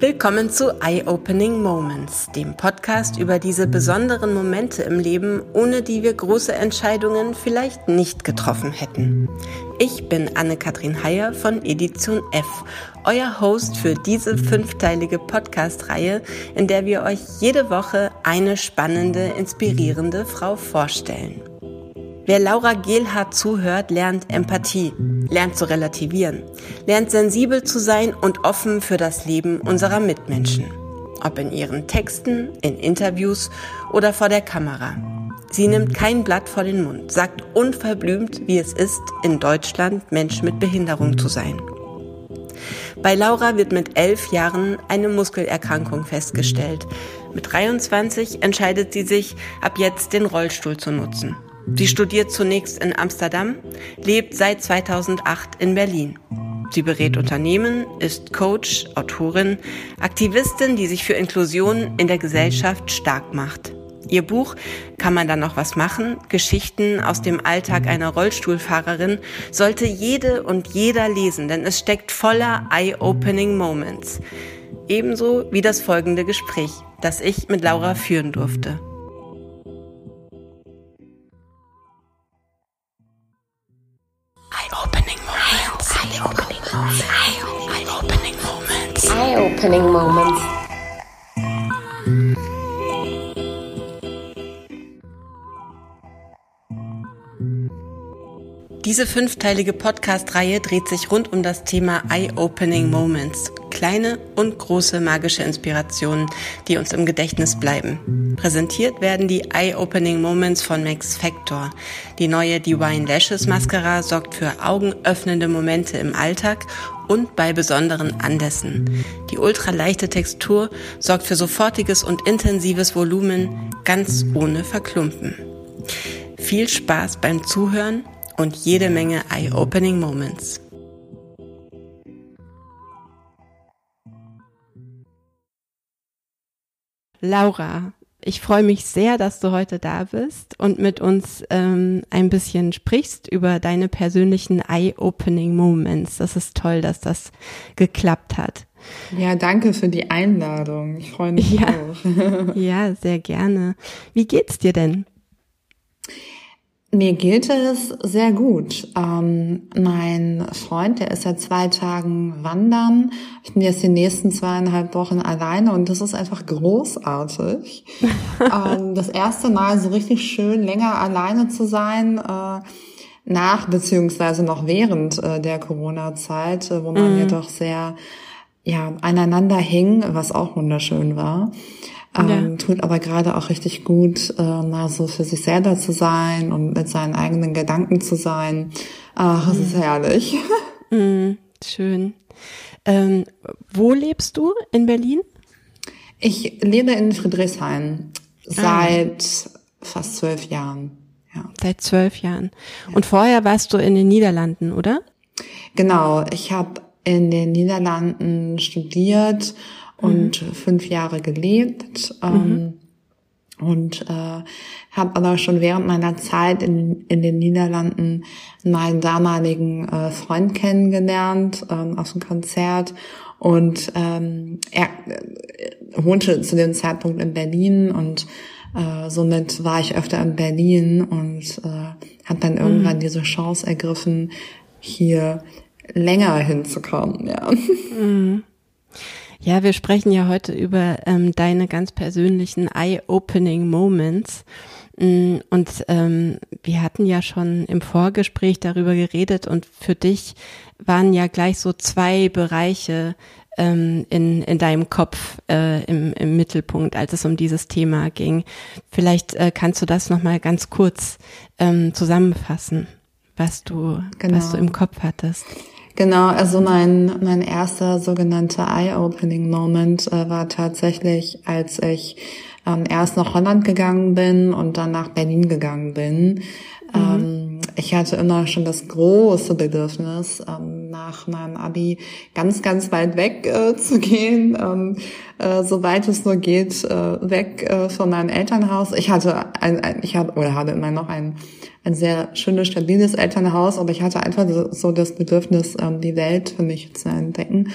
Willkommen zu Eye-Opening Moments, dem Podcast über diese besonderen Momente im Leben, ohne die wir große Entscheidungen vielleicht nicht getroffen hätten. Ich bin Anne-Kathrin Heyer von Edition F, euer Host für diese fünfteilige Podcast-Reihe, in der wir euch jede Woche eine spannende, inspirierende Frau vorstellen. Wer Laura Gehlhardt zuhört, lernt Empathie, lernt zu relativieren, lernt sensibel zu sein und offen für das Leben unserer Mitmenschen. Ob in ihren Texten, in Interviews oder vor der Kamera. Sie nimmt kein Blatt vor den Mund, sagt unverblümt, wie es ist, in Deutschland Mensch mit Behinderung zu sein. Bei Laura wird mit elf Jahren eine Muskelerkrankung festgestellt. Mit 23 entscheidet sie sich, ab jetzt den Rollstuhl zu nutzen. Sie studiert zunächst in Amsterdam, lebt seit 2008 in Berlin. Sie berät Unternehmen, ist Coach, Autorin, Aktivistin, die sich für Inklusion in der Gesellschaft stark macht. Ihr Buch Kann man da noch was machen? Geschichten aus dem Alltag einer Rollstuhlfahrerin sollte jede und jeder lesen, denn es steckt voller eye-opening Moments. Ebenso wie das folgende Gespräch, das ich mit Laura führen durfte. Eye-opening moments. Eye-opening moments. Diese fünfteilige Podcast-Reihe dreht sich rund um das Thema Eye-Opening Moments. Kleine und große magische Inspirationen, die uns im Gedächtnis bleiben. Präsentiert werden die Eye-Opening Moments von Max Factor. Die neue Divine Lashes Mascara sorgt für augenöffnende Momente im Alltag und bei besonderen Anlässen. Die ultraleichte Textur sorgt für sofortiges und intensives Volumen, ganz ohne Verklumpen. Viel Spaß beim Zuhören und jede Menge Eye-Opening Moments. Laura, ich freue mich sehr, dass du heute da bist und mit uns ähm, ein bisschen sprichst über deine persönlichen Eye-Opening Moments. Das ist toll, dass das geklappt hat. Ja, danke für die Einladung. Ich freue mich ja. auch. ja, sehr gerne. Wie geht's dir denn? Mir geht es sehr gut. Ähm, mein Freund, der ist seit zwei Tagen wandern. Ich bin jetzt die nächsten zweieinhalb Wochen alleine und das ist einfach großartig. ähm, das erste Mal so richtig schön länger alleine zu sein, äh, nach beziehungsweise noch während äh, der Corona-Zeit, äh, wo man mhm. ja doch sehr ja, aneinander hing, was auch wunderschön war. Ähm, ja. Tut aber gerade auch richtig gut, äh, mal so für sich selber zu sein und mit seinen eigenen Gedanken zu sein. Ach, es mhm. ist herrlich. Mhm, schön. Ähm, wo lebst du in Berlin? Ich lebe in Friedrichshain seit ah. fast zwölf Jahren. Ja. Seit zwölf Jahren. Ja. Und vorher warst du in den Niederlanden, oder? Genau. Ich habe in den Niederlanden studiert und mhm. fünf Jahre gelebt. Ähm, mhm. Und äh, habe aber schon während meiner Zeit in, in den Niederlanden meinen damaligen äh, Freund kennengelernt ähm, aus dem Konzert. Und ähm, er äh, wohnte zu dem Zeitpunkt in Berlin und äh, somit war ich öfter in Berlin und äh, habe dann irgendwann mhm. diese Chance ergriffen, hier länger hinzukommen. Ja. Ja, wir sprechen ja heute über ähm, deine ganz persönlichen Eye-Opening Moments. Mm, und ähm, wir hatten ja schon im Vorgespräch darüber geredet und für dich waren ja gleich so zwei Bereiche ähm, in, in deinem Kopf äh, im, im Mittelpunkt, als es um dieses Thema ging. Vielleicht äh, kannst du das nochmal ganz kurz ähm, zusammenfassen, was du, genau. was du im Kopf hattest. Genau, also mein, mein erster sogenannter Eye-Opening-Moment äh, war tatsächlich, als ich ähm, erst nach Holland gegangen bin und dann nach Berlin gegangen bin. Mhm. Ähm, ich hatte immer schon das große Bedürfnis, ähm, nach meinem Abi ganz, ganz weit weg äh, zu gehen, ähm, äh, soweit es nur geht, äh, weg äh, von meinem Elternhaus. Ich hatte ein, ein ich habe oder habe immer noch ein ein sehr schönes, stabiles Elternhaus, aber ich hatte einfach so das Bedürfnis, ähm, die Welt für mich zu entdecken.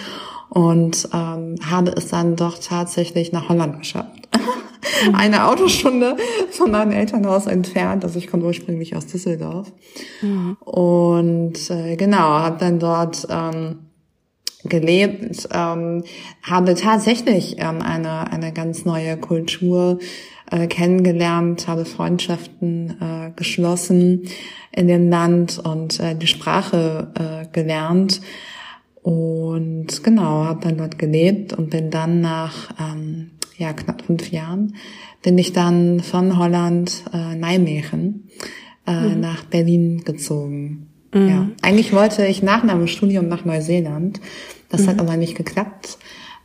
und ähm, habe es dann doch tatsächlich nach Holland geschafft. Eine Autostunde von meinem Elternhaus entfernt. Also ich komme ursprünglich aus Düsseldorf. Mhm. Und äh, genau, habe dann dort ähm, gelebt, ähm, habe tatsächlich ähm, eine, eine ganz neue Kultur äh, kennengelernt, habe Freundschaften äh, geschlossen in dem Land und äh, die Sprache äh, gelernt. Und genau, habe dann dort gelebt und bin dann nach ähm, ja, knapp fünf Jahren, bin ich dann von Holland äh, Nijmegen äh, mhm. nach Berlin gezogen. Mhm. Ja, eigentlich wollte ich nach meinem Studium nach Neuseeland. Das mhm. hat aber nicht geklappt,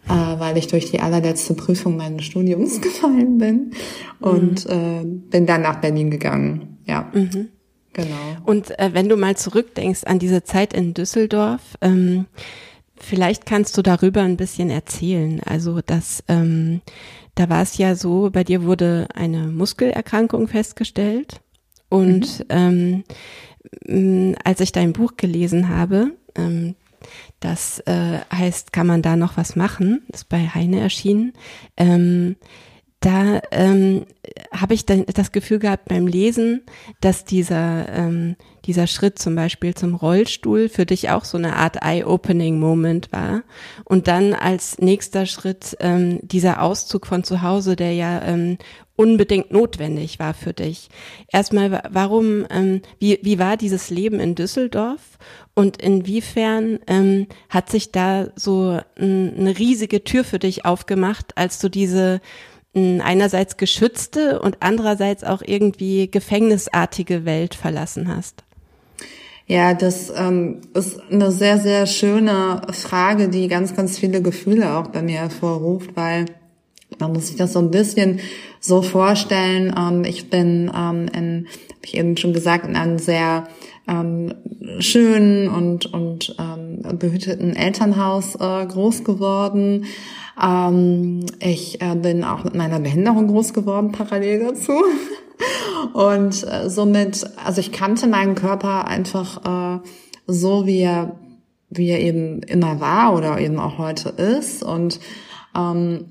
äh, weil ich durch die allerletzte Prüfung meines Studiums gefallen bin und mhm. äh, bin dann nach Berlin gegangen. Ja. Mhm. Genau. Und äh, wenn du mal zurückdenkst an diese Zeit in Düsseldorf, ähm, vielleicht kannst du darüber ein bisschen erzählen. Also, dass ähm, da war es ja so, bei dir wurde eine Muskelerkrankung festgestellt und mhm. ähm, als ich dein Buch gelesen habe, ähm, das äh, heißt, kann man da noch was machen? ist bei Heine erschienen. Ähm, da ähm, habe ich das Gefühl gehabt beim Lesen, dass dieser ähm, dieser Schritt zum Beispiel zum Rollstuhl für dich auch so eine Art Eye-Opening-Moment war. Und dann als nächster Schritt ähm, dieser Auszug von zu Hause, der ja ähm, unbedingt notwendig war für dich. Erstmal, warum, ähm, wie, wie war dieses Leben in Düsseldorf und inwiefern ähm, hat sich da so ein, eine riesige Tür für dich aufgemacht, als du diese einerseits geschützte und andererseits auch irgendwie gefängnisartige Welt verlassen hast? Ja, das ähm, ist eine sehr, sehr schöne Frage, die ganz, ganz viele Gefühle auch bei mir hervorruft, weil man muss sich das so ein bisschen so vorstellen. Ähm, ich bin ähm, in, habe ich eben schon gesagt, in einem sehr ähm, schönen und, und ähm, behüteten Elternhaus äh, groß geworden. Ähm, ich äh, bin auch mit meiner Behinderung groß geworden, parallel dazu. Und äh, somit, also ich kannte meinen Körper einfach äh, so, wie er, wie er eben immer war oder eben auch heute ist. Und ähm,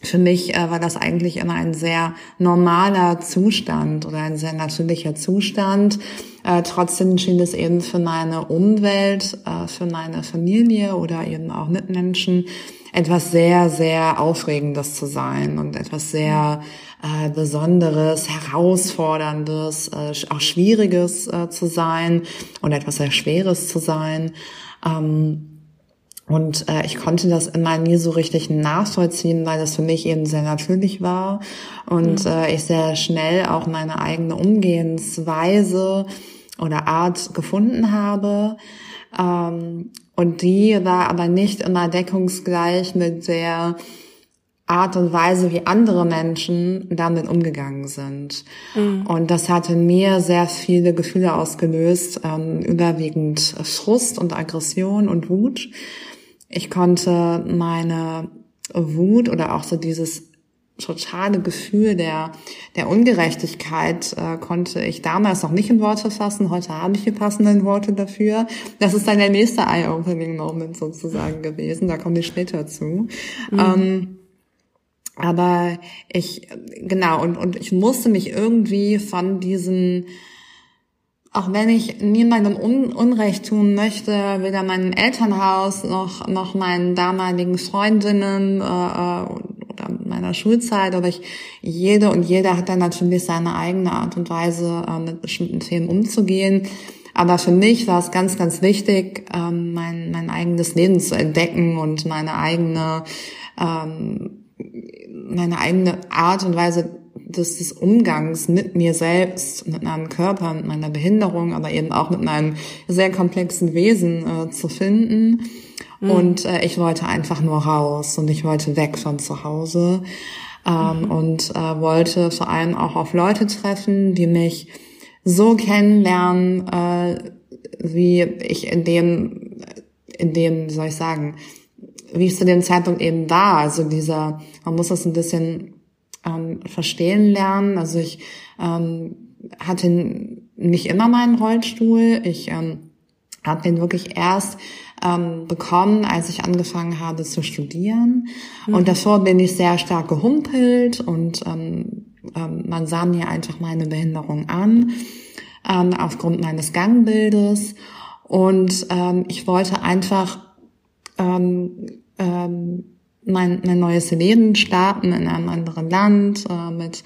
für mich äh, war das eigentlich immer ein sehr normaler Zustand oder ein sehr natürlicher Zustand. Äh, trotzdem schien es eben für meine Umwelt, äh, für meine Familie oder eben auch Mitmenschen etwas sehr, sehr Aufregendes zu sein und etwas sehr äh, Besonderes, Herausforderndes, äh, auch Schwieriges äh, zu sein und etwas sehr Schweres zu sein. Ähm, und äh, ich konnte das immer nie so richtig nachvollziehen, weil das für mich eben sehr natürlich war und mhm. äh, ich sehr schnell auch meine eigene Umgehensweise oder Art gefunden habe. Ähm, und die war aber nicht immer deckungsgleich mit der Art und Weise, wie andere Menschen damit umgegangen sind. Mhm. Und das hatte mir sehr viele Gefühle ausgelöst, ähm, überwiegend Frust und Aggression und Wut. Ich konnte meine Wut oder auch so dieses totale Gefühl der, der Ungerechtigkeit äh, konnte ich damals noch nicht in Worte fassen. Heute habe ich die passenden Worte dafür. Das ist dann der nächste Eye-Opening-Moment sozusagen gewesen. Da komme ich später zu. Mhm. Ähm, aber ich, genau, und, und ich musste mich irgendwie von diesen, auch wenn ich niemandem Un Unrecht tun möchte, weder meinem Elternhaus noch, noch meinen damaligen Freundinnen äh, äh, meiner Schulzeit, oder ich, jede und jeder hat dann natürlich seine eigene Art und Weise, äh, mit bestimmten Themen umzugehen. Aber für mich war es ganz, ganz wichtig, ähm, mein, mein eigenes Leben zu entdecken und meine eigene ähm, meine eigene Art und Weise des, des Umgangs mit mir selbst, mit meinem Körper, mit meiner Behinderung, aber eben auch mit meinem sehr komplexen Wesen äh, zu finden. Mhm. Und äh, ich wollte einfach nur raus und ich wollte weg von zu Hause ähm, mhm. und äh, wollte vor allem auch auf Leute treffen, die mich so kennenlernen, äh, wie ich in dem, in dem, wie soll ich sagen, wie ich zu dem Zeitpunkt eben war. Also dieser, man muss das ein bisschen ähm, verstehen lernen. Also ich ähm, hatte nicht immer meinen Rollstuhl. Ich ähm, habe den wirklich erst ähm, bekommen, als ich angefangen habe zu studieren. Mhm. Und davor bin ich sehr stark gehumpelt und ähm, ähm, man sah mir einfach meine Behinderung an ähm, aufgrund meines Gangbildes. Und ähm, ich wollte einfach ähm, ähm, mein, mein neues Leben starten in einem anderen Land äh, mit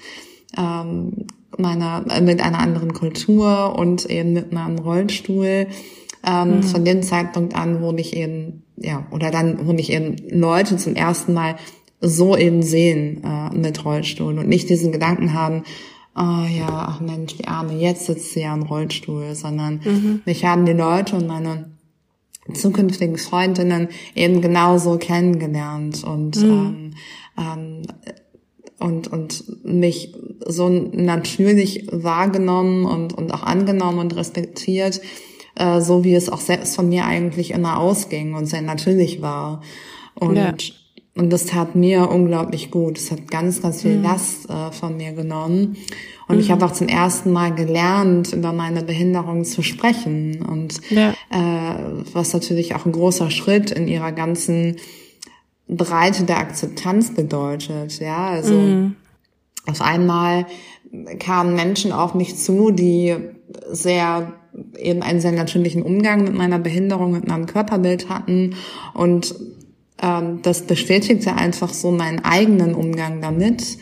ähm, meiner äh, mit einer anderen Kultur und eben mit einem Rollstuhl. Ähm, mhm. Von dem Zeitpunkt an, wo ich eben ja oder dann, wo ich eben Leute zum ersten Mal so eben sehen äh, mit Rollstuhl und nicht diesen Gedanken haben, oh ja, ach Mensch, die Arme, jetzt sitzt sie ja im Rollstuhl, sondern mhm. mich haben die Leute und meine zukünftigen Freundinnen eben genauso kennengelernt und mhm. ähm, ähm, und und mich so natürlich wahrgenommen und und auch angenommen und respektiert, äh, so wie es auch selbst von mir eigentlich immer ausging und sehr natürlich war und ja. Und das tat mir unglaublich gut. Es hat ganz, ganz viel mhm. Last äh, von mir genommen. Und mhm. ich habe auch zum ersten Mal gelernt, über meine Behinderung zu sprechen. Und ja. äh, was natürlich auch ein großer Schritt in ihrer ganzen Breite der Akzeptanz bedeutet. Ja, also mhm. auf einmal kamen Menschen auf mich zu, die sehr eben einen sehr natürlichen Umgang mit meiner Behinderung, mit meinem Körperbild hatten und ähm, das bestätigte einfach so meinen eigenen Umgang damit.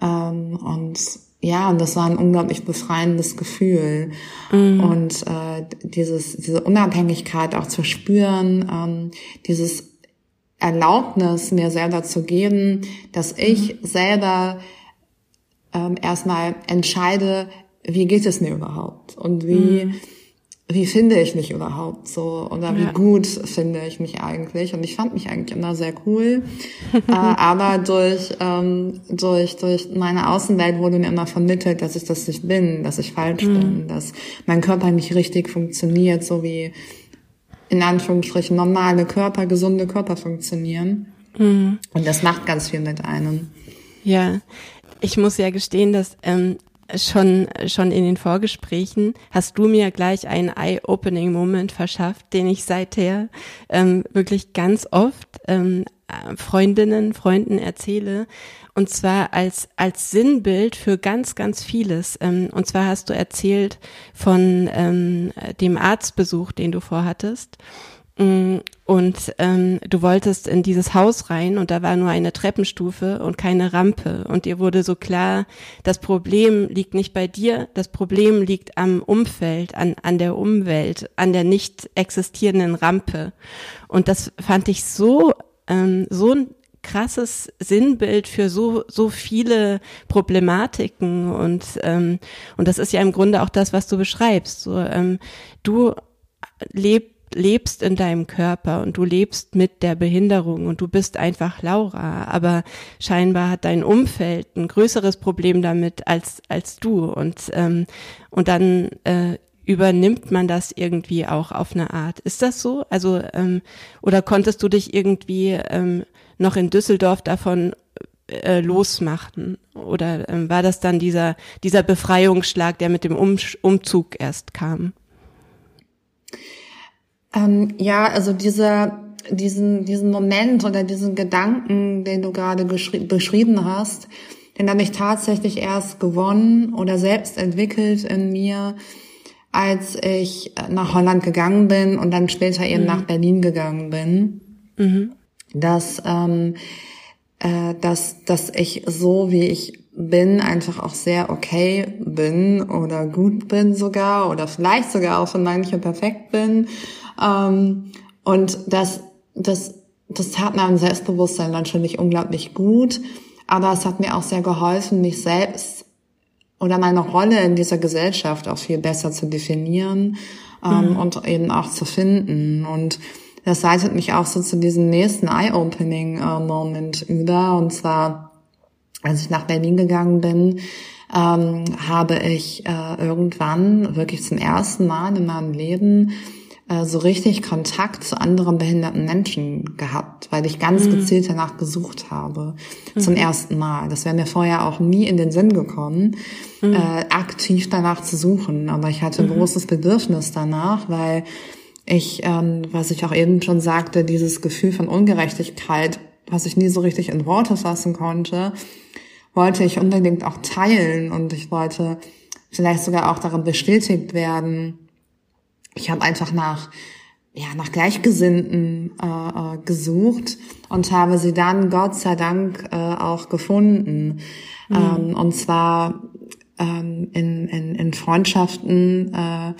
Ähm, und ja, und das war ein unglaublich befreiendes Gefühl. Mhm. Und äh, dieses, diese Unabhängigkeit auch zu spüren, ähm, dieses Erlaubnis mir selber zu geben, dass ich mhm. selber ähm, erstmal entscheide, wie geht es mir überhaupt? Und wie mhm. wie finde ich mich überhaupt so? Oder wie ja. gut finde ich mich eigentlich? Und ich fand mich eigentlich immer sehr cool. Äh, aber durch ähm, durch durch meine Außenwelt wurde mir immer vermittelt dass ich das nicht bin dass ich falsch mhm. bin dass mein Körper nicht richtig funktioniert so wie in Anführungsstrichen normale Körper gesunde Körper funktionieren. Mhm. und das macht ganz viel mit einem. Ja. Ich muss ja gestehen, dass ähm, schon, schon in den Vorgesprächen hast du mir gleich einen Eye-Opening-Moment verschafft, den ich seither ähm, wirklich ganz oft ähm, Freundinnen, Freunden erzähle. Und zwar als, als Sinnbild für ganz, ganz vieles. Ähm, und zwar hast du erzählt von ähm, dem Arztbesuch, den du vorhattest. Mm, und ähm, du wolltest in dieses Haus rein und da war nur eine Treppenstufe und keine Rampe. Und dir wurde so klar, das Problem liegt nicht bei dir, das Problem liegt am Umfeld, an, an der Umwelt, an der nicht existierenden Rampe. Und das fand ich so, ähm, so ein krasses Sinnbild für so so viele Problematiken und ähm, und das ist ja im Grunde auch das, was du beschreibst. So, ähm, du lebst lebst in deinem Körper und du lebst mit der Behinderung und du bist einfach Laura, aber scheinbar hat dein Umfeld ein größeres Problem damit als als du und ähm, und dann äh, übernimmt man das irgendwie auch auf eine Art. Ist das so? Also ähm, oder konntest du dich irgendwie ähm, noch in Düsseldorf davon äh, losmachen oder ähm, war das dann dieser dieser Befreiungsschlag, der mit dem um Umzug erst kam? Ähm, ja, also dieser, diesen, diesen Moment oder diesen Gedanken, den du gerade beschrieben hast, den habe ich tatsächlich erst gewonnen oder selbst entwickelt in mir, als ich nach Holland gegangen bin und dann später eben mhm. nach Berlin gegangen bin. Mhm. Dass, ähm, äh, dass, dass ich so, wie ich bin, einfach auch sehr okay bin oder gut bin sogar oder vielleicht sogar auch von manchen perfekt bin ähm, und das, das, das tat meinem Selbstbewusstsein natürlich unglaublich gut. Aber es hat mir auch sehr geholfen, mich selbst oder meine Rolle in dieser Gesellschaft auch viel besser zu definieren ähm, mhm. und eben auch zu finden. Und das leitet mich auch so zu diesem nächsten Eye-Opening-Moment über. Und zwar, als ich nach Berlin gegangen bin, ähm, habe ich äh, irgendwann wirklich zum ersten Mal in meinem Leben äh, so richtig Kontakt zu anderen behinderten Menschen gehabt, weil ich ganz mhm. gezielt danach gesucht habe mhm. zum ersten Mal. Das wäre mir vorher auch nie in den Sinn gekommen, mhm. äh, aktiv danach zu suchen. Aber ich hatte ein mhm. großes Bedürfnis danach, weil ich, ähm, was ich auch eben schon sagte, dieses Gefühl von Ungerechtigkeit, was ich nie so richtig in Worte fassen konnte, wollte ich unbedingt auch teilen und ich wollte vielleicht sogar auch darin bestätigt werden. Ich habe einfach nach ja nach Gleichgesinnten äh, äh, gesucht und habe sie dann Gott sei Dank äh, auch gefunden mhm. ähm, und zwar ähm, in, in, in Freundschaften, äh,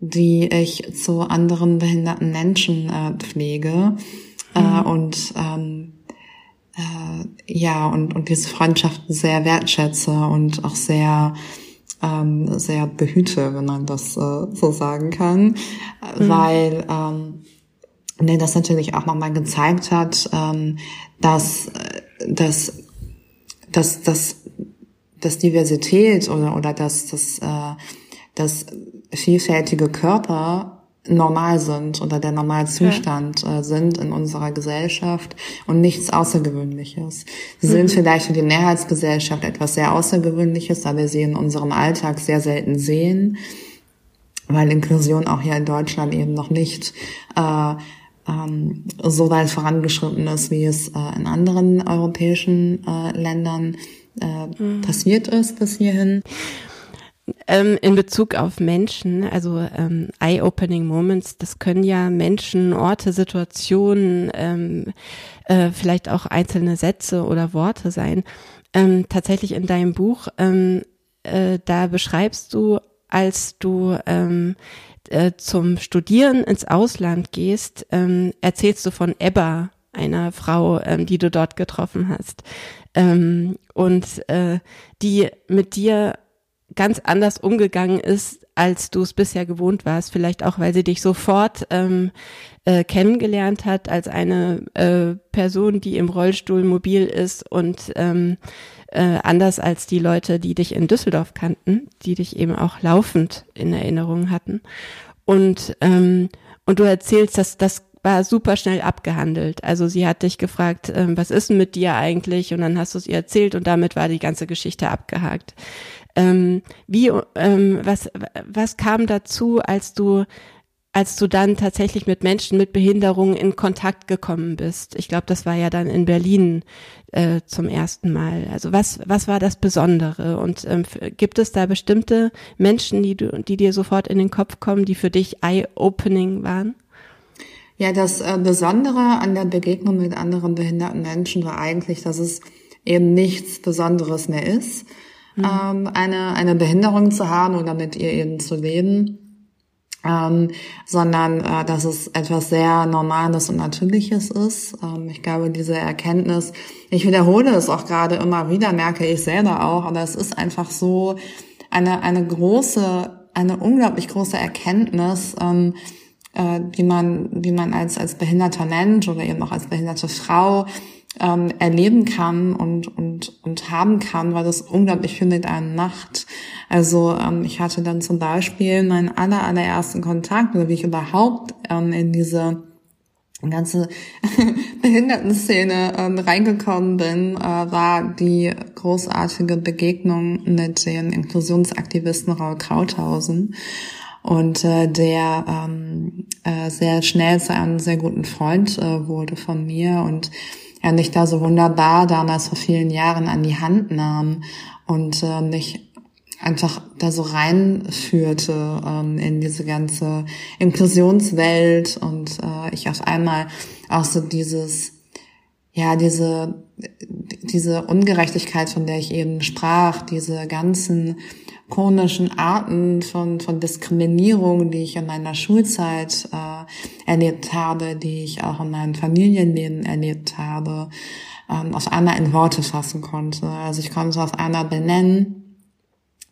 die ich zu anderen behinderten Menschen äh, pflege äh, mhm. äh, und ähm, äh, ja und und diese Freundschaften sehr wertschätze und auch sehr ähm, sehr behüte, wenn man das äh, so sagen kann, mhm. weil ähm, nee, das natürlich auch nochmal gezeigt hat, ähm, dass, dass, dass, dass, dass Diversität oder, oder dass, dass, äh, dass vielfältige Körper normal sind oder der Normalzustand ja. äh, sind in unserer Gesellschaft und nichts Außergewöhnliches. Sie mhm. sind vielleicht für die Mehrheitsgesellschaft etwas sehr Außergewöhnliches, da wir sie in unserem Alltag sehr selten sehen, weil Inklusion auch hier in Deutschland eben noch nicht äh, ähm, so weit vorangeschritten ist, wie es äh, in anderen europäischen äh, Ländern äh, mhm. passiert ist bis hierhin. Ähm, in Bezug auf Menschen, also ähm, Eye-Opening Moments, das können ja Menschen, Orte, Situationen, ähm, äh, vielleicht auch einzelne Sätze oder Worte sein. Ähm, tatsächlich in deinem Buch, ähm, äh, da beschreibst du, als du ähm, äh, zum Studieren ins Ausland gehst, ähm, erzählst du von Ebba, einer Frau, ähm, die du dort getroffen hast. Ähm, und äh, die mit dir ganz anders umgegangen ist, als du es bisher gewohnt warst. Vielleicht auch, weil sie dich sofort ähm, äh, kennengelernt hat als eine äh, Person, die im Rollstuhl mobil ist und ähm, äh, anders als die Leute, die dich in Düsseldorf kannten, die dich eben auch laufend in Erinnerung hatten. Und ähm, und du erzählst, dass das war super schnell abgehandelt. Also sie hat dich gefragt, ähm, was ist denn mit dir eigentlich? Und dann hast du es ihr erzählt und damit war die ganze Geschichte abgehakt. Ähm, wie, ähm, was, was kam dazu, als du, als du dann tatsächlich mit Menschen mit Behinderungen in Kontakt gekommen bist? Ich glaube, das war ja dann in Berlin äh, zum ersten Mal. Also was, was war das Besondere? Und ähm, gibt es da bestimmte Menschen, die du, die dir sofort in den Kopf kommen, die für dich eye-opening waren? Ja, das äh, Besondere an der Begegnung mit anderen behinderten Menschen war eigentlich, dass es eben nichts Besonderes mehr ist mhm. ähm, eine, eine Behinderung zu haben oder mit ihr eben zu leben. Ähm, sondern äh, dass es etwas sehr Normales und Natürliches ist. Ähm, ich glaube, diese Erkenntnis, ich wiederhole es auch gerade immer wieder, merke ich selber auch, aber es ist einfach so eine, eine große, eine unglaublich große Erkenntnis, ähm, äh, die man, wie man als, als behinderter Mensch oder eben auch als behinderte Frau ähm, erleben kann und, und, und haben kann, weil das unglaublich viel mit einem macht. Also ähm, ich hatte dann zum Beispiel meinen aller, allerersten Kontakt, oder wie ich überhaupt ähm, in diese ganze Behindertenszene ähm, reingekommen bin, äh, war die großartige Begegnung mit den Inklusionsaktivisten Raul Krauthausen und äh, der ähm, äh, sehr schnell zu einem sehr guten Freund äh, wurde von mir und er mich da so wunderbar damals vor vielen Jahren an die Hand nahm und äh, mich einfach da so reinführte ähm, in diese ganze Inklusionswelt und äh, ich auf einmal auch so dieses ja diese diese Ungerechtigkeit, von der ich eben sprach, diese ganzen chronischen Arten von, von Diskriminierung, die ich in meiner Schulzeit äh, erlebt habe, die ich auch in meinem Familienleben erlebt habe, ähm, auf einmal in Worte fassen konnte. Also ich konnte auf einmal benennen,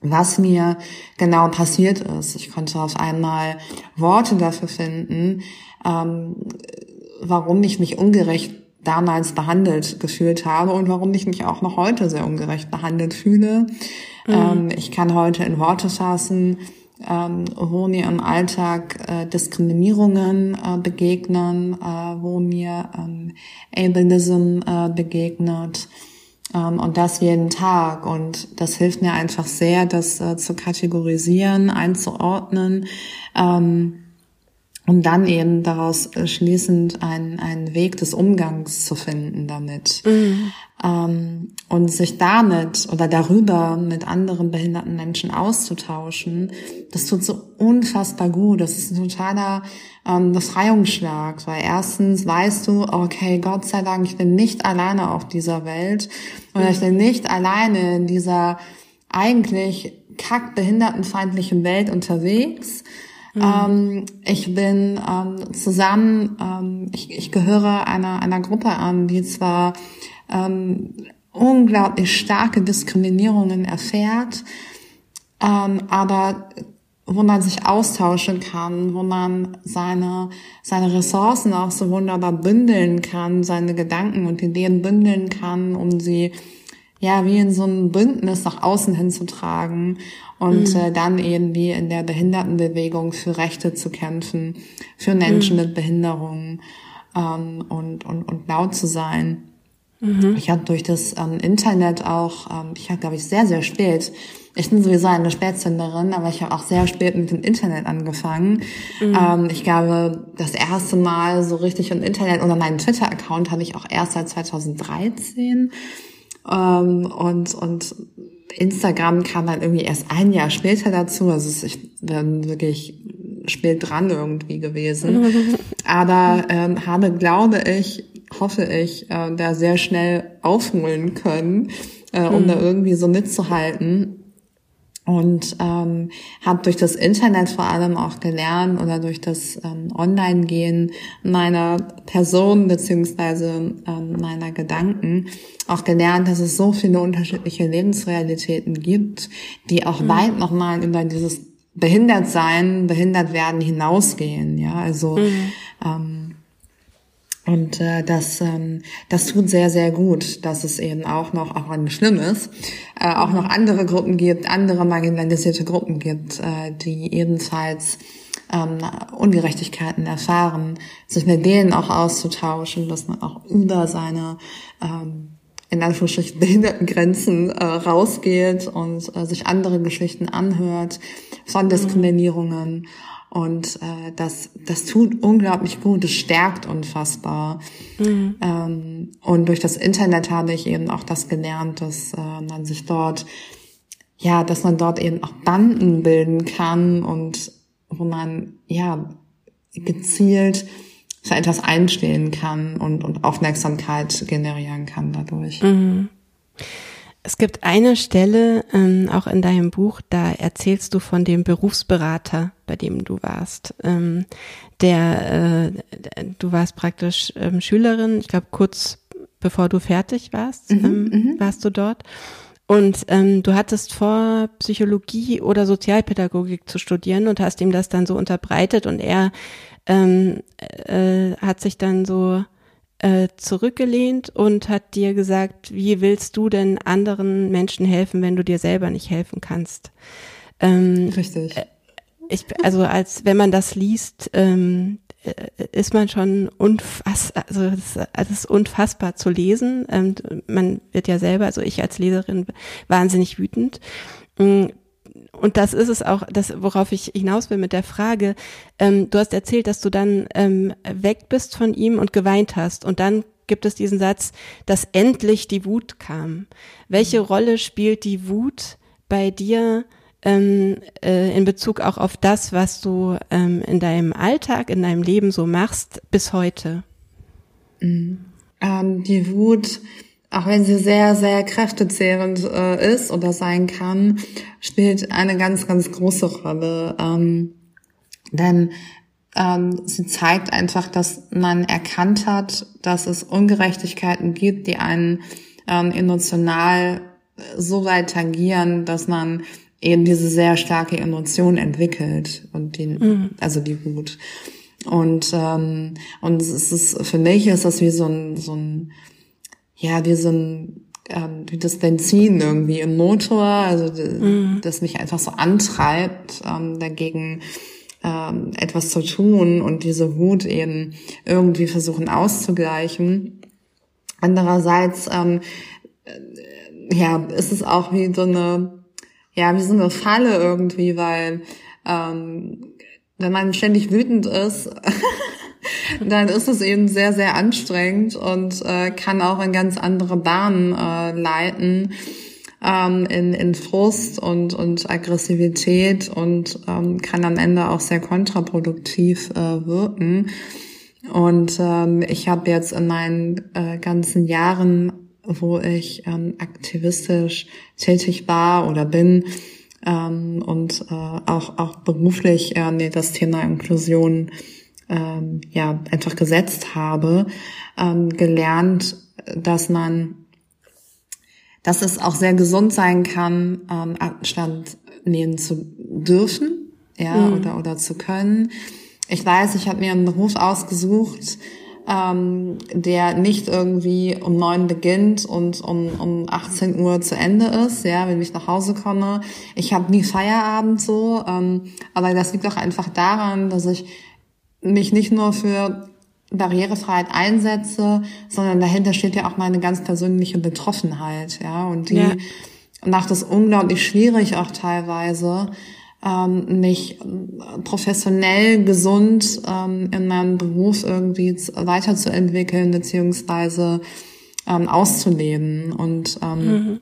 was mir genau passiert ist. Ich konnte auf einmal Worte dafür finden, ähm, warum ich mich ungerecht damals behandelt gefühlt habe und warum ich mich auch noch heute sehr ungerecht behandelt fühle. Mhm. Ähm, ich kann heute in Worte fassen, ähm, wo mir im Alltag äh, Diskriminierungen äh, begegnen, äh, wo mir ähm, Ableism äh, begegnet ähm, und das jeden Tag. Und das hilft mir einfach sehr, das äh, zu kategorisieren, einzuordnen. Ähm, um dann eben daraus schließend einen, einen Weg des Umgangs zu finden damit. Mhm. Ähm, und sich damit oder darüber mit anderen behinderten Menschen auszutauschen, das tut so unfassbar gut. Das ist ein totaler ähm, Befreiungsschlag, weil erstens weißt du, okay, Gott sei Dank, ich bin nicht alleine auf dieser Welt oder ich bin nicht alleine in dieser eigentlich kackbehindertenfeindlichen Welt unterwegs. Mhm. Ähm, ich bin ähm, zusammen, ähm, ich, ich gehöre einer, einer Gruppe an, die zwar unglaublich starke Diskriminierungen erfährt, aber wo man sich austauschen kann, wo man seine, seine Ressourcen auch so wunderbar bündeln kann, seine Gedanken und Ideen bündeln kann, um sie ja wie in so ein Bündnis nach außen hinzutragen und mhm. äh, dann eben wie in der Behindertenbewegung für Rechte zu kämpfen, für Menschen mhm. mit Behinderungen ähm, und, und, und laut zu sein. Mhm. Ich habe durch das ähm, Internet auch, ähm, ich habe glaube ich sehr, sehr spät, ich bin sowieso eine Spätzünderin, aber ich habe auch sehr spät mit dem Internet angefangen. Mhm. Ähm, ich glaube, das erste Mal so richtig im Internet oder meinen Twitter-Account habe ich auch erst seit 2013. Ähm, und, und Instagram kam dann irgendwie erst ein Jahr später dazu. Also ich bin wirklich spät dran irgendwie gewesen. Aber ähm, habe, glaube ich, hoffe ich, äh, da sehr schnell aufholen können, äh, um mhm. da irgendwie so mitzuhalten. Und ähm, habe durch das Internet vor allem auch gelernt oder durch das ähm, Online-Gehen meiner Person beziehungsweise ähm, meiner Gedanken auch gelernt, dass es so viele unterschiedliche Lebensrealitäten gibt, die auch mhm. weit nochmal über dieses Behindertsein, behindert werden hinausgehen. Ja, also mhm. ähm, und äh, das, ähm, das tut sehr, sehr gut, dass es eben auch noch, auch wenn es schlimm ist, äh, auch noch andere Gruppen gibt, andere marginalisierte Gruppen gibt, äh, die ebenfalls ähm, Ungerechtigkeiten erfahren, sich mit denen auch auszutauschen, dass man auch über seine ähm, in Anführungsstrichen Behindertengrenzen äh, rausgeht und äh, sich andere Geschichten anhört von mhm. Und äh, das, das tut unglaublich gut, es stärkt unfassbar. Mhm. Ähm, und durch das Internet habe ich eben auch das gelernt, dass äh, man sich dort, ja, dass man dort eben auch Banden bilden kann und wo man ja gezielt für etwas einstehen kann und, und Aufmerksamkeit generieren kann dadurch. Mhm. Es gibt eine Stelle ähm, auch in deinem Buch, da erzählst du von dem Berufsberater, bei dem du warst. Ähm, der, äh, du warst praktisch ähm, Schülerin, ich glaube kurz bevor du fertig warst, mhm, ähm, mhm. warst du dort. Und ähm, du hattest vor, Psychologie oder Sozialpädagogik zu studieren und hast ihm das dann so unterbreitet und er ähm, äh, hat sich dann so äh, zurückgelehnt und hat dir gesagt, wie willst du denn anderen Menschen helfen, wenn du dir selber nicht helfen kannst? Ähm, Richtig. Äh, ich, also als wenn man das liest, ähm, äh, ist man schon unfassbar, also es ist unfassbar zu lesen. Ähm, man wird ja selber, also ich als Leserin, wahnsinnig wütend. Und das ist es auch, das, worauf ich hinaus will mit der Frage. Ähm, du hast erzählt, dass du dann ähm, weg bist von ihm und geweint hast. Und dann gibt es diesen Satz, dass endlich die Wut kam. Welche mhm. Rolle spielt die Wut bei dir ähm, äh, in Bezug auch auf das, was du ähm, in deinem Alltag, in deinem Leben so machst bis heute? Mhm. Ähm, die Wut auch wenn sie sehr, sehr kräftezehrend äh, ist oder sein kann, spielt eine ganz, ganz große Rolle. Ähm, denn ähm, sie zeigt einfach, dass man erkannt hat, dass es Ungerechtigkeiten gibt, die einen ähm, emotional so weit tangieren, dass man eben diese sehr starke Emotion entwickelt und die, mhm. also die Wut. Und ähm, und es ist für mich ist das wie so ein so ein ja, wie so ein, ähm, wie das Benzin irgendwie im Motor, also mhm. das mich einfach so antreibt, ähm, dagegen ähm, etwas zu tun und diese Wut eben irgendwie versuchen auszugleichen. Andererseits, ähm, äh, ja, ist es auch wie so eine, ja, wie so eine Falle irgendwie, weil ähm, wenn man ständig wütend ist, dann ist es eben sehr, sehr anstrengend und äh, kann auch in ganz andere Bahnen äh, leiten, ähm, in, in Frust und, und Aggressivität und ähm, kann am Ende auch sehr kontraproduktiv äh, wirken. Und ähm, ich habe jetzt in meinen äh, ganzen Jahren, wo ich ähm, aktivistisch tätig war oder bin, ähm, und äh, auch, auch beruflich äh, nee, das Thema Inklusion ähm, ja einfach gesetzt habe, ähm, gelernt, dass man, dass es auch sehr gesund sein kann, ähm, Abstand nehmen zu dürfen, ja, mhm. oder, oder zu können. Ich weiß, ich habe mir einen Beruf ausgesucht, ähm, der nicht irgendwie um neun beginnt und um, um 18 Uhr zu Ende ist, ja, wenn ich nach Hause komme. Ich habe nie Feierabend so, ähm, aber das liegt auch einfach daran, dass ich mich nicht nur für Barrierefreiheit einsetze, sondern dahinter steht ja auch meine ganz persönliche Betroffenheit, ja, und die ja. macht es unglaublich schwierig auch teilweise, ähm, mich professionell gesund ähm, in meinem Beruf irgendwie weiterzuentwickeln beziehungsweise ähm, auszuleben und ähm, mhm.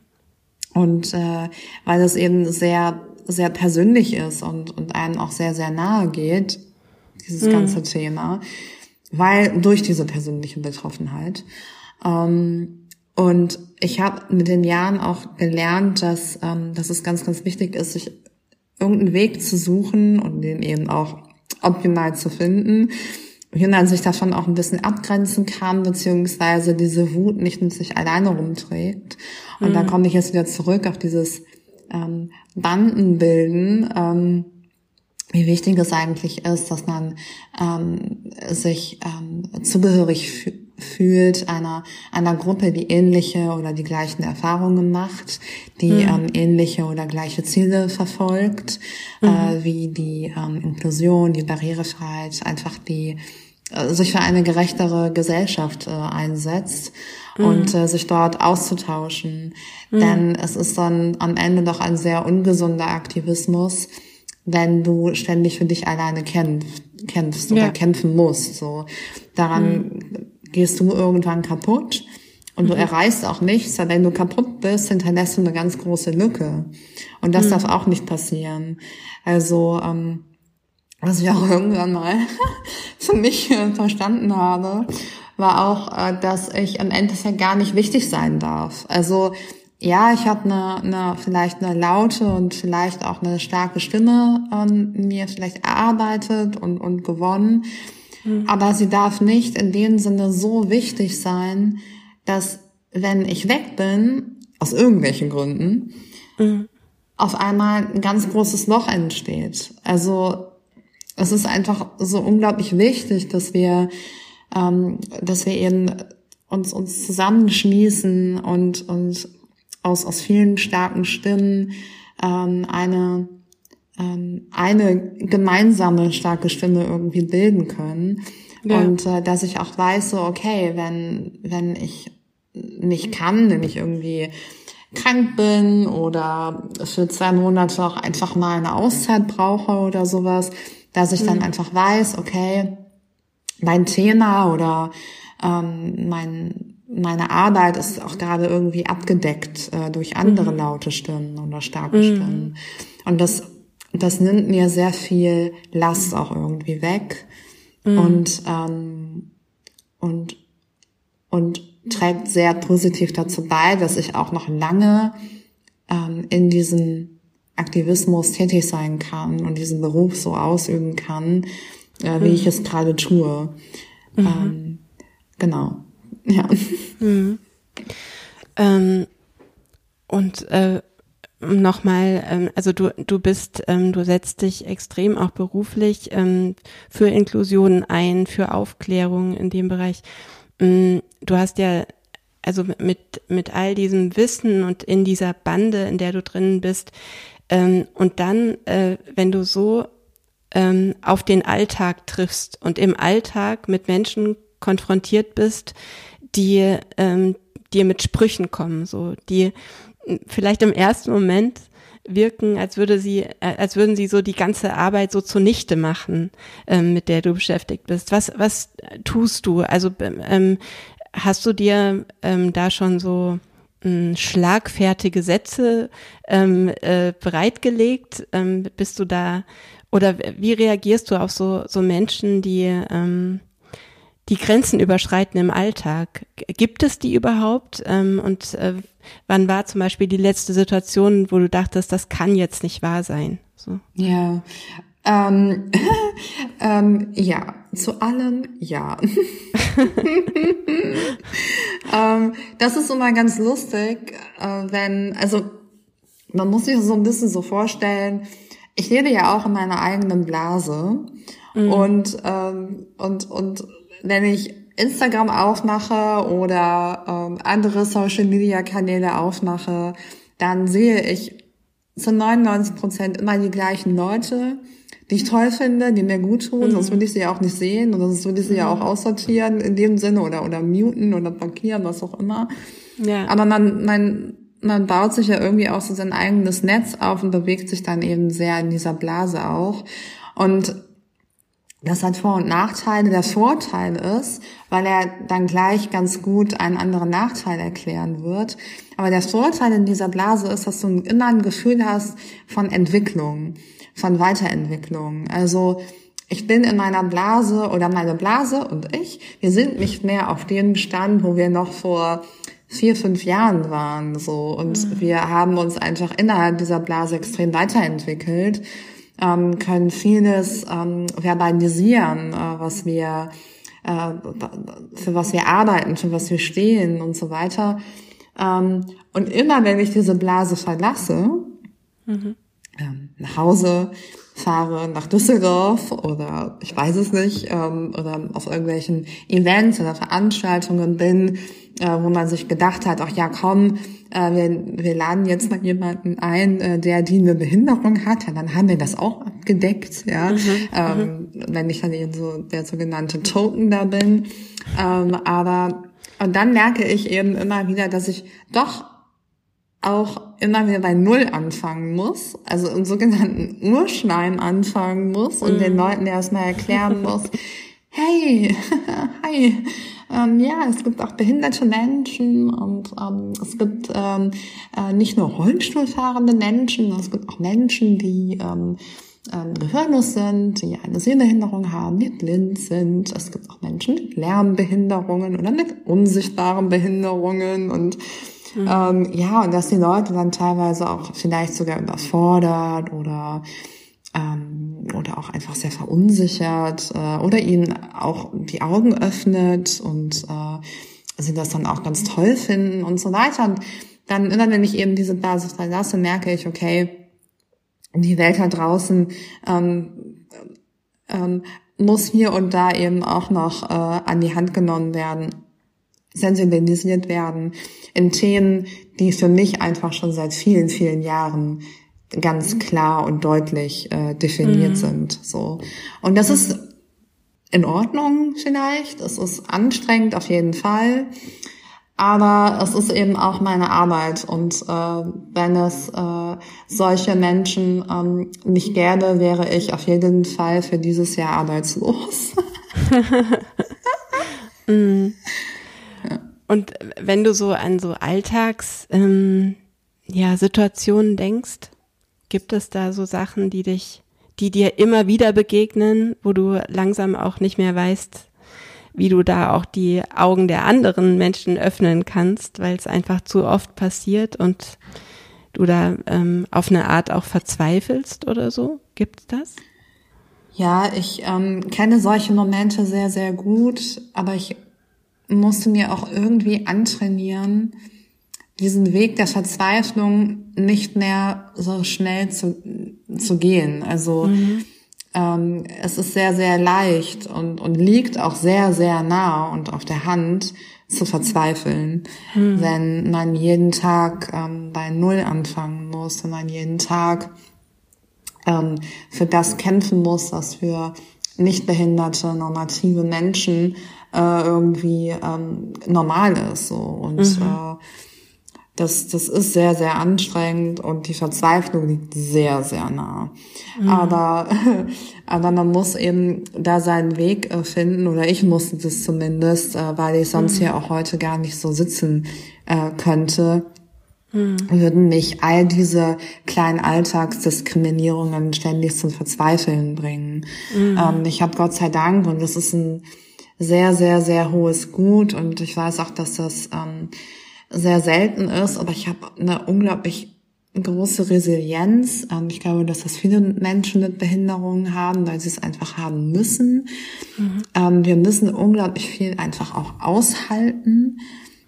und äh, weil es eben sehr sehr persönlich ist und und einem auch sehr sehr nahe geht dieses mhm. ganze Thema weil durch diese persönliche Betroffenheit ähm, und ich habe mit den Jahren auch gelernt, dass, ähm, dass es ganz, ganz wichtig ist, sich irgendeinen Weg zu suchen und den eben auch optimal zu finden, wie man sich davon auch ein bisschen abgrenzen kann, beziehungsweise diese Wut nicht mit sich alleine rumträgt. Und mhm. da komme ich jetzt wieder zurück auf dieses ähm, Bandenbilden, ähm, wie wichtig es eigentlich ist, dass man ähm, sich ähm, zugehörig fühlt einer, einer Gruppe, die ähnliche oder die gleichen Erfahrungen macht, die mhm. ähm, ähnliche oder gleiche Ziele verfolgt, mhm. äh, wie die ähm, Inklusion, die Barrierefreiheit, einfach die äh, sich für eine gerechtere Gesellschaft äh, einsetzt mhm. und äh, sich dort auszutauschen. Mhm. Denn es ist dann am Ende doch ein sehr ungesunder Aktivismus, wenn du ständig für dich alleine kämpfst, kämpfst oder ja. kämpfen musst. So daran mhm gehst du irgendwann kaputt und du mhm. erreichst auch nichts, weil wenn du kaputt bist, hinterlässt du eine ganz große Lücke. Und das mhm. darf auch nicht passieren. Also, ähm, was ich auch irgendwann mal für mich äh, verstanden habe, war auch, äh, dass ich im Endeffekt gar nicht wichtig sein darf. Also ja, ich habe eine, eine vielleicht eine laute und vielleicht auch eine starke Stimme ähm, mir vielleicht erarbeitet und, und gewonnen. Mhm. Aber sie darf nicht in dem Sinne so wichtig sein, dass wenn ich weg bin, aus irgendwelchen Gründen, mhm. auf einmal ein ganz großes Loch entsteht. Also es ist einfach so unglaublich wichtig, dass wir, ähm, dass wir eben uns uns zusammenschließen und und aus aus vielen starken Stimmen ähm, eine ähm, eine gemeinsame starke Stimme irgendwie bilden können. Ja. Und äh, dass ich auch weiß, so, okay, wenn, wenn ich nicht kann, wenn ich irgendwie krank bin oder für zwei Monate auch einfach mal eine Auszeit brauche oder sowas, dass ich dann mhm. einfach weiß, okay, mein Thema oder ähm, mein, meine Arbeit ist auch gerade irgendwie abgedeckt äh, durch andere mhm. laute Stimmen oder starke mhm. Stimmen. Und das das nimmt mir sehr viel Last auch irgendwie weg mhm. und ähm, und und trägt sehr positiv dazu bei, dass ich auch noch lange ähm, in diesem Aktivismus tätig sein kann und diesen Beruf so ausüben kann, äh, wie mhm. ich es gerade tue. Mhm. Ähm, genau. Ja. Mhm. Ähm, und äh, nochmal, ähm, also du, du bist, ähm, du setzt dich extrem auch beruflich ähm, für Inklusion ein, für Aufklärung in dem Bereich. Ähm, du hast ja, also mit, mit all diesem Wissen und in dieser Bande, in der du drin bist, ähm, und dann, äh, wenn du so ähm, auf den Alltag triffst und im Alltag mit Menschen konfrontiert bist, die ähm, dir mit Sprüchen kommen, so die vielleicht im ersten Moment wirken, als würde sie, äh, als würden sie so die ganze Arbeit so zunichte machen, ähm, mit der du beschäftigt bist. Was, was tust du? Also ähm, hast du dir ähm, da schon so ähm, schlagfertige Sätze ähm, äh, bereitgelegt? Ähm, bist du da oder wie reagierst du auf so so Menschen, die ähm, die Grenzen überschreiten im Alltag? Gibt es die überhaupt? Ähm, und äh, wann war zum Beispiel die letzte Situation, wo du dachtest, das kann jetzt nicht wahr sein? So. Ja, ähm, ähm, ja, zu allem ja. ähm, das ist immer ganz lustig, äh, wenn, also man muss sich so ein bisschen so vorstellen, ich lebe ja auch in meiner eigenen Blase mhm. und, ähm, und, und wenn ich Instagram aufmache oder ähm, andere Social Media Kanäle aufmache, dann sehe ich zu 99 Prozent immer die gleichen Leute, die ich toll finde, die mir gut tun, mhm. sonst würde ich sie ja auch nicht sehen und sonst würde ich sie mhm. ja auch aussortieren in dem Sinne oder, oder muten oder blockieren, was auch immer. Ja. Aber man, man, man baut sich ja irgendwie auch so sein eigenes Netz auf und bewegt sich dann eben sehr in dieser Blase auch. Und das hat Vor- und Nachteile. Der Vorteil ist, weil er dann gleich ganz gut einen anderen Nachteil erklären wird. Aber der Vorteil in dieser Blase ist, dass du immer ein Gefühl hast von Entwicklung von Weiterentwicklung. Also ich bin in meiner Blase oder meine Blase und ich, wir sind nicht mehr auf dem Stand, wo wir noch vor vier, fünf Jahren waren, so. Und mhm. wir haben uns einfach innerhalb dieser Blase extrem weiterentwickelt, ähm, können vieles ähm, verbalisieren, äh, was wir, äh, für was wir arbeiten, für was wir stehen und so weiter. Ähm, und immer wenn ich diese Blase verlasse, mhm ähm, nach Hause fahre, nach Düsseldorf oder ich weiß es nicht, ähm, oder auf irgendwelchen Events oder Veranstaltungen bin, äh, wo man sich gedacht hat, ach ja, komm, äh, wir, wir laden jetzt mal jemanden ein, äh, der die eine Behinderung hat, ja, dann haben wir das auch abgedeckt, ja, mhm, ähm, mhm. wenn ich dann eben so der sogenannte Token da bin. Ähm, aber und dann merke ich eben immer wieder, dass ich doch auch immer wieder bei Null anfangen muss, also im sogenannten Urschleim anfangen muss und mm. den Leuten erstmal erklären muss, hey, hi, ähm, ja, es gibt auch behinderte Menschen und ähm, es gibt ähm, äh, nicht nur Rollstuhlfahrende Menschen, es gibt auch Menschen, die ähm, ähm, gehörlos sind, die eine Sehbehinderung haben, die blind sind. Es gibt auch Menschen mit Lernbehinderungen oder mit unsichtbaren Behinderungen und Mhm. Ähm, ja, und dass die Leute dann teilweise auch vielleicht sogar überfordert oder ähm, oder auch einfach sehr verunsichert äh, oder ihnen auch die Augen öffnet und äh, sie das dann auch ganz toll finden und so weiter. Und dann immer, wenn ich eben diese Basis verlasse, merke ich, okay, die Welt da draußen ähm, ähm, muss hier und da eben auch noch äh, an die Hand genommen werden, sensibilisiert werden in Themen, die für mich einfach schon seit vielen, vielen Jahren ganz klar und deutlich äh, definiert mhm. sind. So. Und das ist in Ordnung vielleicht. Es ist anstrengend auf jeden Fall. Aber es ist eben auch meine Arbeit. Und äh, wenn es äh, solche Menschen ähm, nicht gäbe, wäre ich auf jeden Fall für dieses Jahr arbeitslos. mm. Und wenn du so an so Alltags, ähm, ja, Situationen denkst, gibt es da so Sachen, die dich, die dir immer wieder begegnen, wo du langsam auch nicht mehr weißt, wie du da auch die Augen der anderen Menschen öffnen kannst, weil es einfach zu oft passiert und du da ähm, auf eine Art auch verzweifelst oder so? Gibt's das? Ja, ich ähm, kenne solche Momente sehr, sehr gut, aber ich musste mir auch irgendwie antrainieren, diesen Weg der Verzweiflung nicht mehr so schnell zu, zu gehen. Also mhm. ähm, es ist sehr, sehr leicht und, und liegt auch sehr, sehr nah und auf der Hand zu verzweifeln, mhm. wenn man jeden Tag ähm, bei Null anfangen muss, wenn man jeden Tag ähm, für das kämpfen muss, was für nicht behinderte, normative Menschen äh, irgendwie ähm, normal ist. So. Und mhm. das, das ist sehr, sehr anstrengend und die Verzweiflung liegt sehr, sehr nah. Mhm. Aber, aber man muss eben da seinen Weg äh, finden, oder ich musste das zumindest, äh, weil ich sonst mhm. hier auch heute gar nicht so sitzen äh, könnte, mhm. würden mich all diese kleinen Alltagsdiskriminierungen ständig zum Verzweifeln bringen. Mhm. Ähm, ich habe Gott sei Dank, und das ist ein sehr, sehr, sehr hohes Gut, und ich weiß auch, dass das ähm, sehr selten ist, aber ich habe eine unglaublich große Resilienz. Ich glaube, dass das viele Menschen mit Behinderungen haben, weil sie es einfach haben müssen. Mhm. Wir müssen unglaublich viel einfach auch aushalten.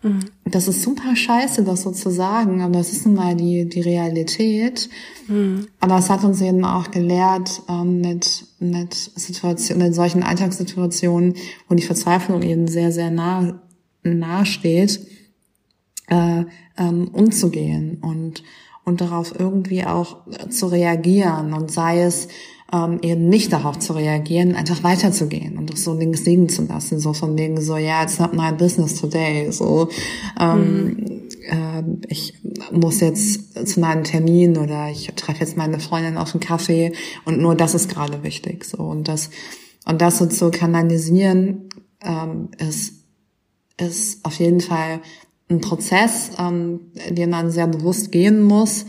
Mhm. Das ist super scheiße, das so zu sagen, aber das ist nun mal die, die Realität. Mhm. Aber es hat uns eben auch gelehrt, ähm, mit, mit Situationen, mit solchen Alltagssituationen, wo die Verzweiflung eben sehr, sehr nah, nah steht, äh, ähm, umzugehen und und darauf irgendwie auch zu reagieren und sei es ähm, eben nicht darauf zu reagieren, einfach weiterzugehen und das so links liegen zu lassen, so von wegen so, ja, yeah, it's not my business today, so, ähm, mhm. äh, ich muss jetzt zu meinem Termin oder ich treffe jetzt meine Freundin auf einen Kaffee und nur das ist gerade wichtig, so und das und das so zu kanalisieren ähm, ist ist auf jeden Fall ein Prozess, ähm, den man sehr bewusst gehen muss,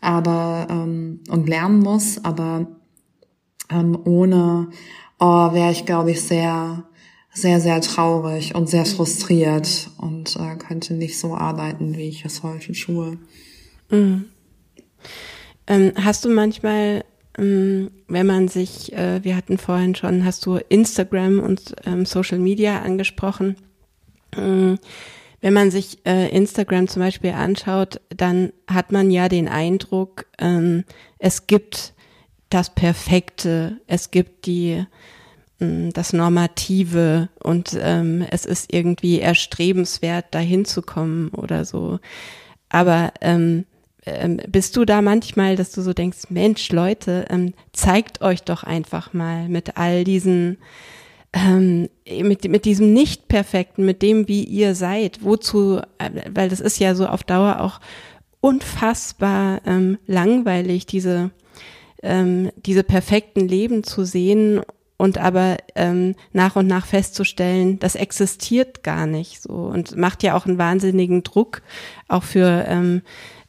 aber ähm, und lernen muss, aber ähm, ohne oh, wäre ich, glaube ich, sehr, sehr, sehr traurig und sehr frustriert und äh, könnte nicht so arbeiten, wie ich es heute tue. Mhm. Ähm, hast du manchmal, ähm, wenn man sich, äh, wir hatten vorhin schon, hast du Instagram und ähm, Social Media angesprochen, ähm, wenn man sich äh, Instagram zum Beispiel anschaut, dann hat man ja den Eindruck, ähm, es gibt das Perfekte, es gibt die ähm, das Normative und ähm, es ist irgendwie erstrebenswert, dahin zu kommen oder so. Aber ähm, ähm, bist du da manchmal, dass du so denkst, Mensch, Leute, ähm, zeigt euch doch einfach mal mit all diesen ähm, mit, mit diesem Nicht-Perfekten, mit dem, wie ihr seid, wozu, äh, weil das ist ja so auf Dauer auch unfassbar ähm, langweilig, diese, ähm, diese perfekten Leben zu sehen und aber ähm, nach und nach festzustellen, das existiert gar nicht so und macht ja auch einen wahnsinnigen Druck, auch für ähm,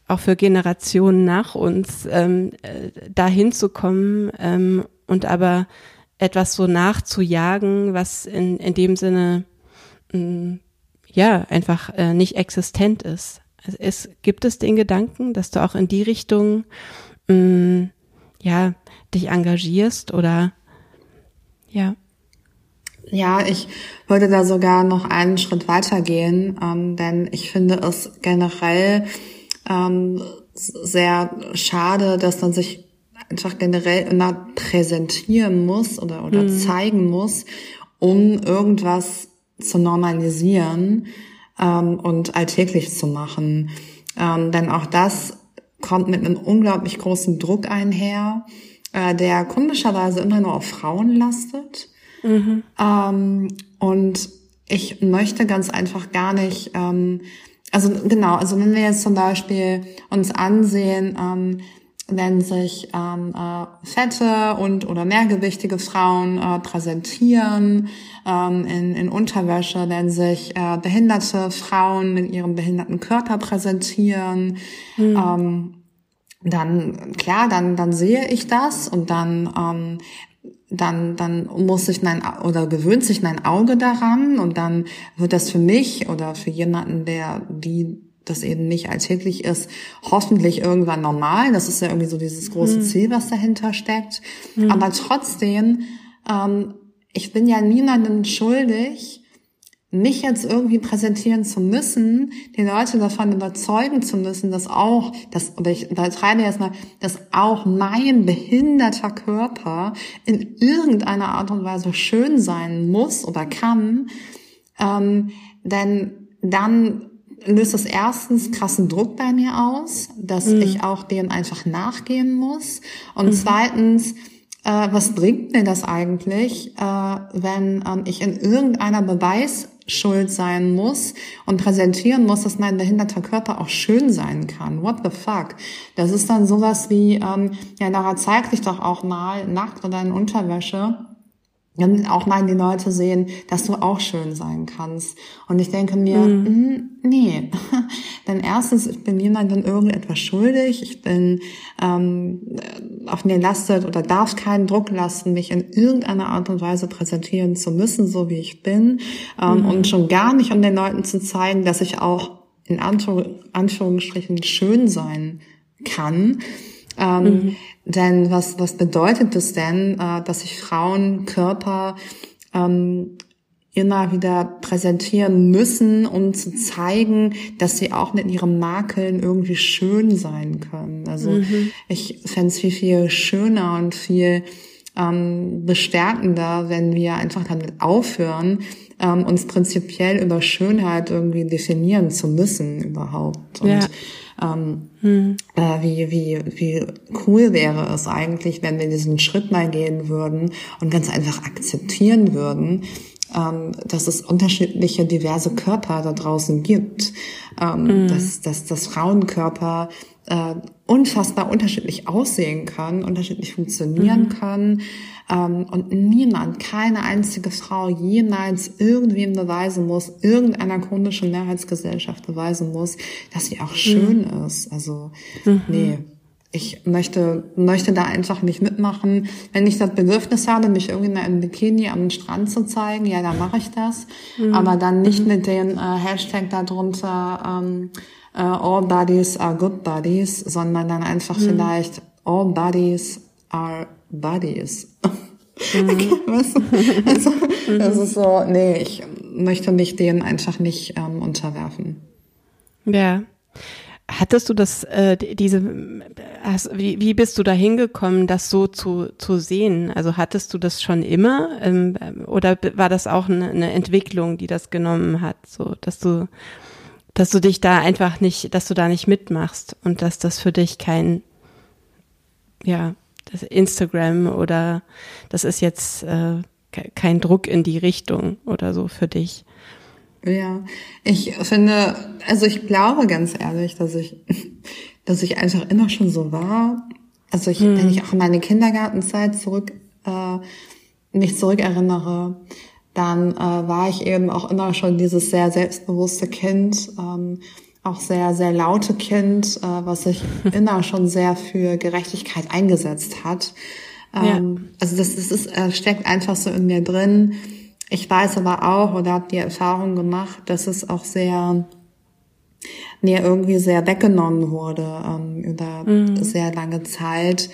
auch für Generationen nach uns ähm, äh, dahin zu kommen ähm, und aber etwas so nachzujagen, was in, in dem Sinne mh, mm, ja einfach äh, nicht existent ist. Also es, gibt es den Gedanken, dass du auch in die Richtung mh, mm, ja dich engagierst oder ja? Ja, ich würde da sogar noch einen Schritt weitergehen, ähm, denn ich finde es generell ähm, sehr schade, dass man sich einfach generell immer präsentieren muss oder, oder mhm. zeigen muss, um irgendwas zu normalisieren ähm, und alltäglich zu machen. Ähm, denn auch das kommt mit einem unglaublich großen Druck einher, äh, der komischerweise immer nur auf Frauen lastet. Mhm. Ähm, und ich möchte ganz einfach gar nicht, ähm, also genau, also wenn wir jetzt zum Beispiel uns ansehen, ähm, wenn sich ähm, äh, fette und oder mehrgewichtige Frauen äh, präsentieren ähm, in, in Unterwäsche, wenn sich äh, behinderte Frauen mit ihrem behinderten Körper präsentieren, mhm. ähm, dann klar, dann dann sehe ich das und dann ähm, dann, dann muss sich mein oder gewöhnt sich mein Auge daran und dann wird das für mich oder für jemanden, der die das eben nicht alltäglich ist, hoffentlich irgendwann normal. Das ist ja irgendwie so dieses große mhm. Ziel, was dahinter steckt. Mhm. Aber trotzdem, ähm, ich bin ja niemandem schuldig, mich jetzt irgendwie präsentieren zu müssen, die Leute davon überzeugen zu müssen, dass auch, dass, oder ich übertreibe jetzt mal, dass auch mein behinderter Körper in irgendeiner Art und Weise schön sein muss oder kann, ähm, denn dann löst das erstens krassen Druck bei mir aus, dass mhm. ich auch denen einfach nachgehen muss. Und mhm. zweitens, äh, was bringt mir das eigentlich, äh, wenn ähm, ich in irgendeiner Beweis schuld sein muss und präsentieren muss, dass mein behinderter Körper auch schön sein kann. What the fuck? Das ist dann sowas wie, ähm, ja, Lara, zeig dich doch auch mal nackt oder in Unterwäsche damit auch mal die Leute sehen, dass du auch schön sein kannst. Und ich denke mir, mhm. Hm, nee. Denn erstens, ich bin niemandem irgendetwas schuldig. Ich bin ähm, auf mir lastet oder darf keinen Druck lassen, mich in irgendeiner Art und Weise präsentieren zu müssen, so wie ich bin. Ähm, mhm. Und schon gar nicht, um den Leuten zu zeigen, dass ich auch in Anführungsstrichen schön sein kann. Ähm, mhm. Denn was, was bedeutet es denn, äh, dass sich Frauen Körper ähm, immer wieder präsentieren müssen, um zu zeigen, dass sie auch mit ihren Makeln irgendwie schön sein können. Also mhm. ich fände es viel, viel schöner und viel ähm, bestärkender, wenn wir einfach damit aufhören, ähm, uns prinzipiell über Schönheit irgendwie definieren zu müssen überhaupt. Und ja ähm, hm. äh, wie, wie, wie cool wäre es eigentlich, wenn wir diesen Schritt mal gehen würden und ganz einfach akzeptieren würden, ähm, dass es unterschiedliche, diverse Körper da draußen gibt, ähm, mm. dass, dass, dass Frauenkörper äh, unfassbar unterschiedlich aussehen kann, unterschiedlich funktionieren mhm. kann ähm, und niemand, keine einzige Frau jemals irgendwem beweisen muss, irgendeiner chronischen Mehrheitsgesellschaft beweisen muss, dass sie auch schön mhm. ist. Also mhm. nee. Ich möchte, möchte da einfach nicht mitmachen. Wenn ich das Bedürfnis habe, mich irgendwie in einem Bikini am Strand zu zeigen, ja, dann mache ich das. Mhm. Aber dann nicht mhm. mit den äh, Hashtag darunter, ähm, uh, all bodies are good bodies, sondern dann einfach mhm. vielleicht all bodies are bodies. Mhm. also, das ist so, nee, ich möchte mich denen einfach nicht ähm, unterwerfen. Ja. Hattest du das, äh, diese, hast, wie, wie bist du da hingekommen, das so zu, zu sehen? Also hattest du das schon immer ähm, oder war das auch eine, eine Entwicklung, die das genommen hat, so dass du dass du dich da einfach nicht, dass du da nicht mitmachst und dass das für dich kein, ja, das Instagram oder das ist jetzt äh, kein Druck in die Richtung oder so für dich. Ja, ich finde, also ich glaube ganz ehrlich, dass ich, dass ich einfach immer schon so war. Also ich, hm. wenn ich auch an meine Kindergartenzeit zurück, äh, mich zurückerinnere, dann äh, war ich eben auch immer schon dieses sehr selbstbewusste Kind, ähm, auch sehr, sehr laute Kind, äh, was sich immer schon sehr für Gerechtigkeit eingesetzt hat. Ähm, ja. Also das, das ist, äh, steckt einfach so in mir drin. Ich weiß aber auch oder habe die Erfahrung gemacht, dass es auch sehr mir irgendwie sehr weggenommen wurde ähm, über mhm. sehr lange Zeit,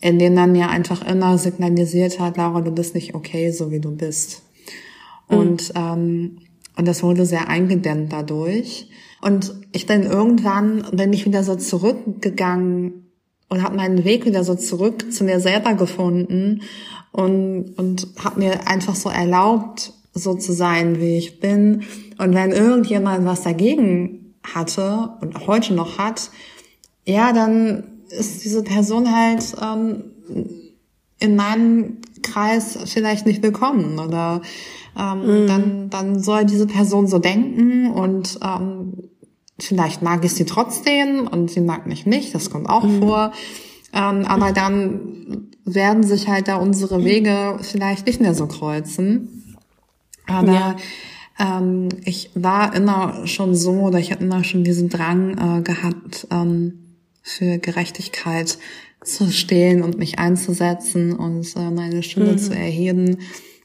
in dem dann mir einfach immer signalisiert hat, Laura, du bist nicht okay, so wie du bist. Mhm. Und, ähm, und das wurde sehr eingedämmt dadurch. Und ich bin irgendwann, bin ich wieder so zurückgegangen und habe meinen Weg wieder so zurück zu mir selber gefunden und, und habe mir einfach so erlaubt, so zu sein, wie ich bin. Und wenn irgendjemand was dagegen hatte und heute noch hat, ja, dann ist diese Person halt ähm, in meinem Kreis vielleicht nicht willkommen oder ähm, mhm. dann, dann soll diese Person so denken und ähm, vielleicht mag ich sie trotzdem und sie mag mich nicht, das kommt auch mhm. vor. Ähm, aber dann werden sich halt da unsere Wege vielleicht nicht mehr so kreuzen. Aber ja. ähm, ich war immer schon so oder ich hatte immer schon diesen Drang äh, gehabt, ähm, für Gerechtigkeit zu stehen und mich einzusetzen und äh, meine Stimme mhm. zu erheben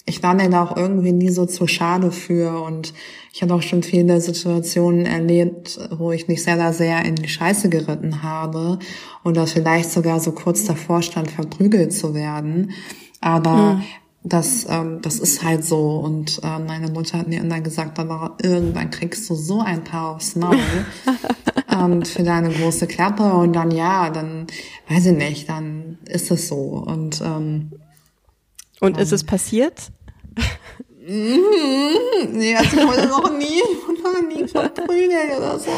ich war mir da auch irgendwie nie so zu schade für und ich habe auch schon viele Situationen erlebt, wo ich mich selber sehr in die Scheiße geritten habe oder vielleicht sogar so kurz davor stand, verprügelt zu werden. Aber mhm. das, ähm, das ist halt so. Und äh, meine Mutter hat mir immer gesagt, aber irgendwann kriegst du so ein paar aufs Maul ähm, für deine große Klappe und dann ja, dann weiß ich nicht, dann ist es so. Und ähm, und ist es passiert? nee, also ich wurde noch nie, ich wurde noch nie verprügelt oder so.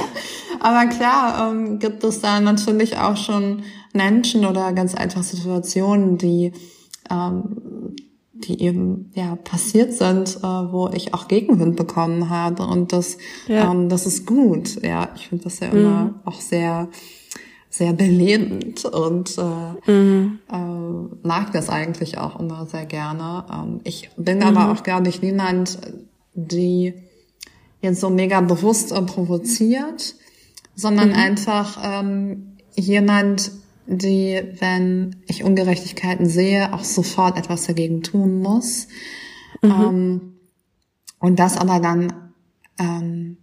Aber klar, ähm, gibt es da natürlich auch schon Menschen oder ganz einfach Situationen, die ähm, die eben ja passiert sind, äh, wo ich auch Gegenwind bekommen habe und das ja. ähm, das ist gut. Ja, ich finde das ja immer mhm. auch sehr sehr belebend und äh, mhm. äh, mag das eigentlich auch immer sehr gerne. Ähm, ich bin mhm. aber auch gar nicht niemand, die jetzt so mega bewusst äh, provoziert, sondern mhm. einfach ähm, jemand, die, wenn ich Ungerechtigkeiten sehe, auch sofort etwas dagegen tun muss. Mhm. Ähm, und das aber dann ähm,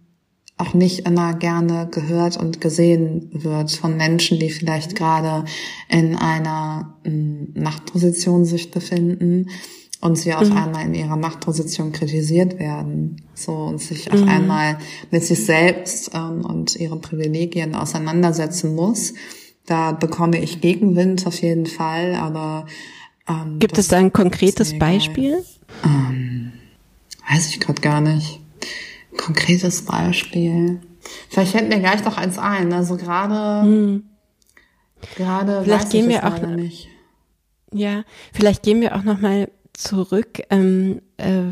auch nicht immer gerne gehört und gesehen wird von Menschen, die vielleicht gerade in einer ähm, Machtposition sich befinden und sie auf mhm. einmal in ihrer Machtposition kritisiert werden, so und sich auf mhm. einmal mit sich selbst ähm, und ihren Privilegien auseinandersetzen muss da bekomme ich Gegenwind auf jeden Fall, aber ähm, gibt es da ein konkretes Beispiel? Ähm, weiß ich gerade gar nicht. Konkretes Beispiel. Vielleicht fällt mir gleich doch eins ein. Also gerade, hm. gerade vielleicht gehen wir auch nicht. Ja, vielleicht gehen wir auch noch mal zurück ähm, äh,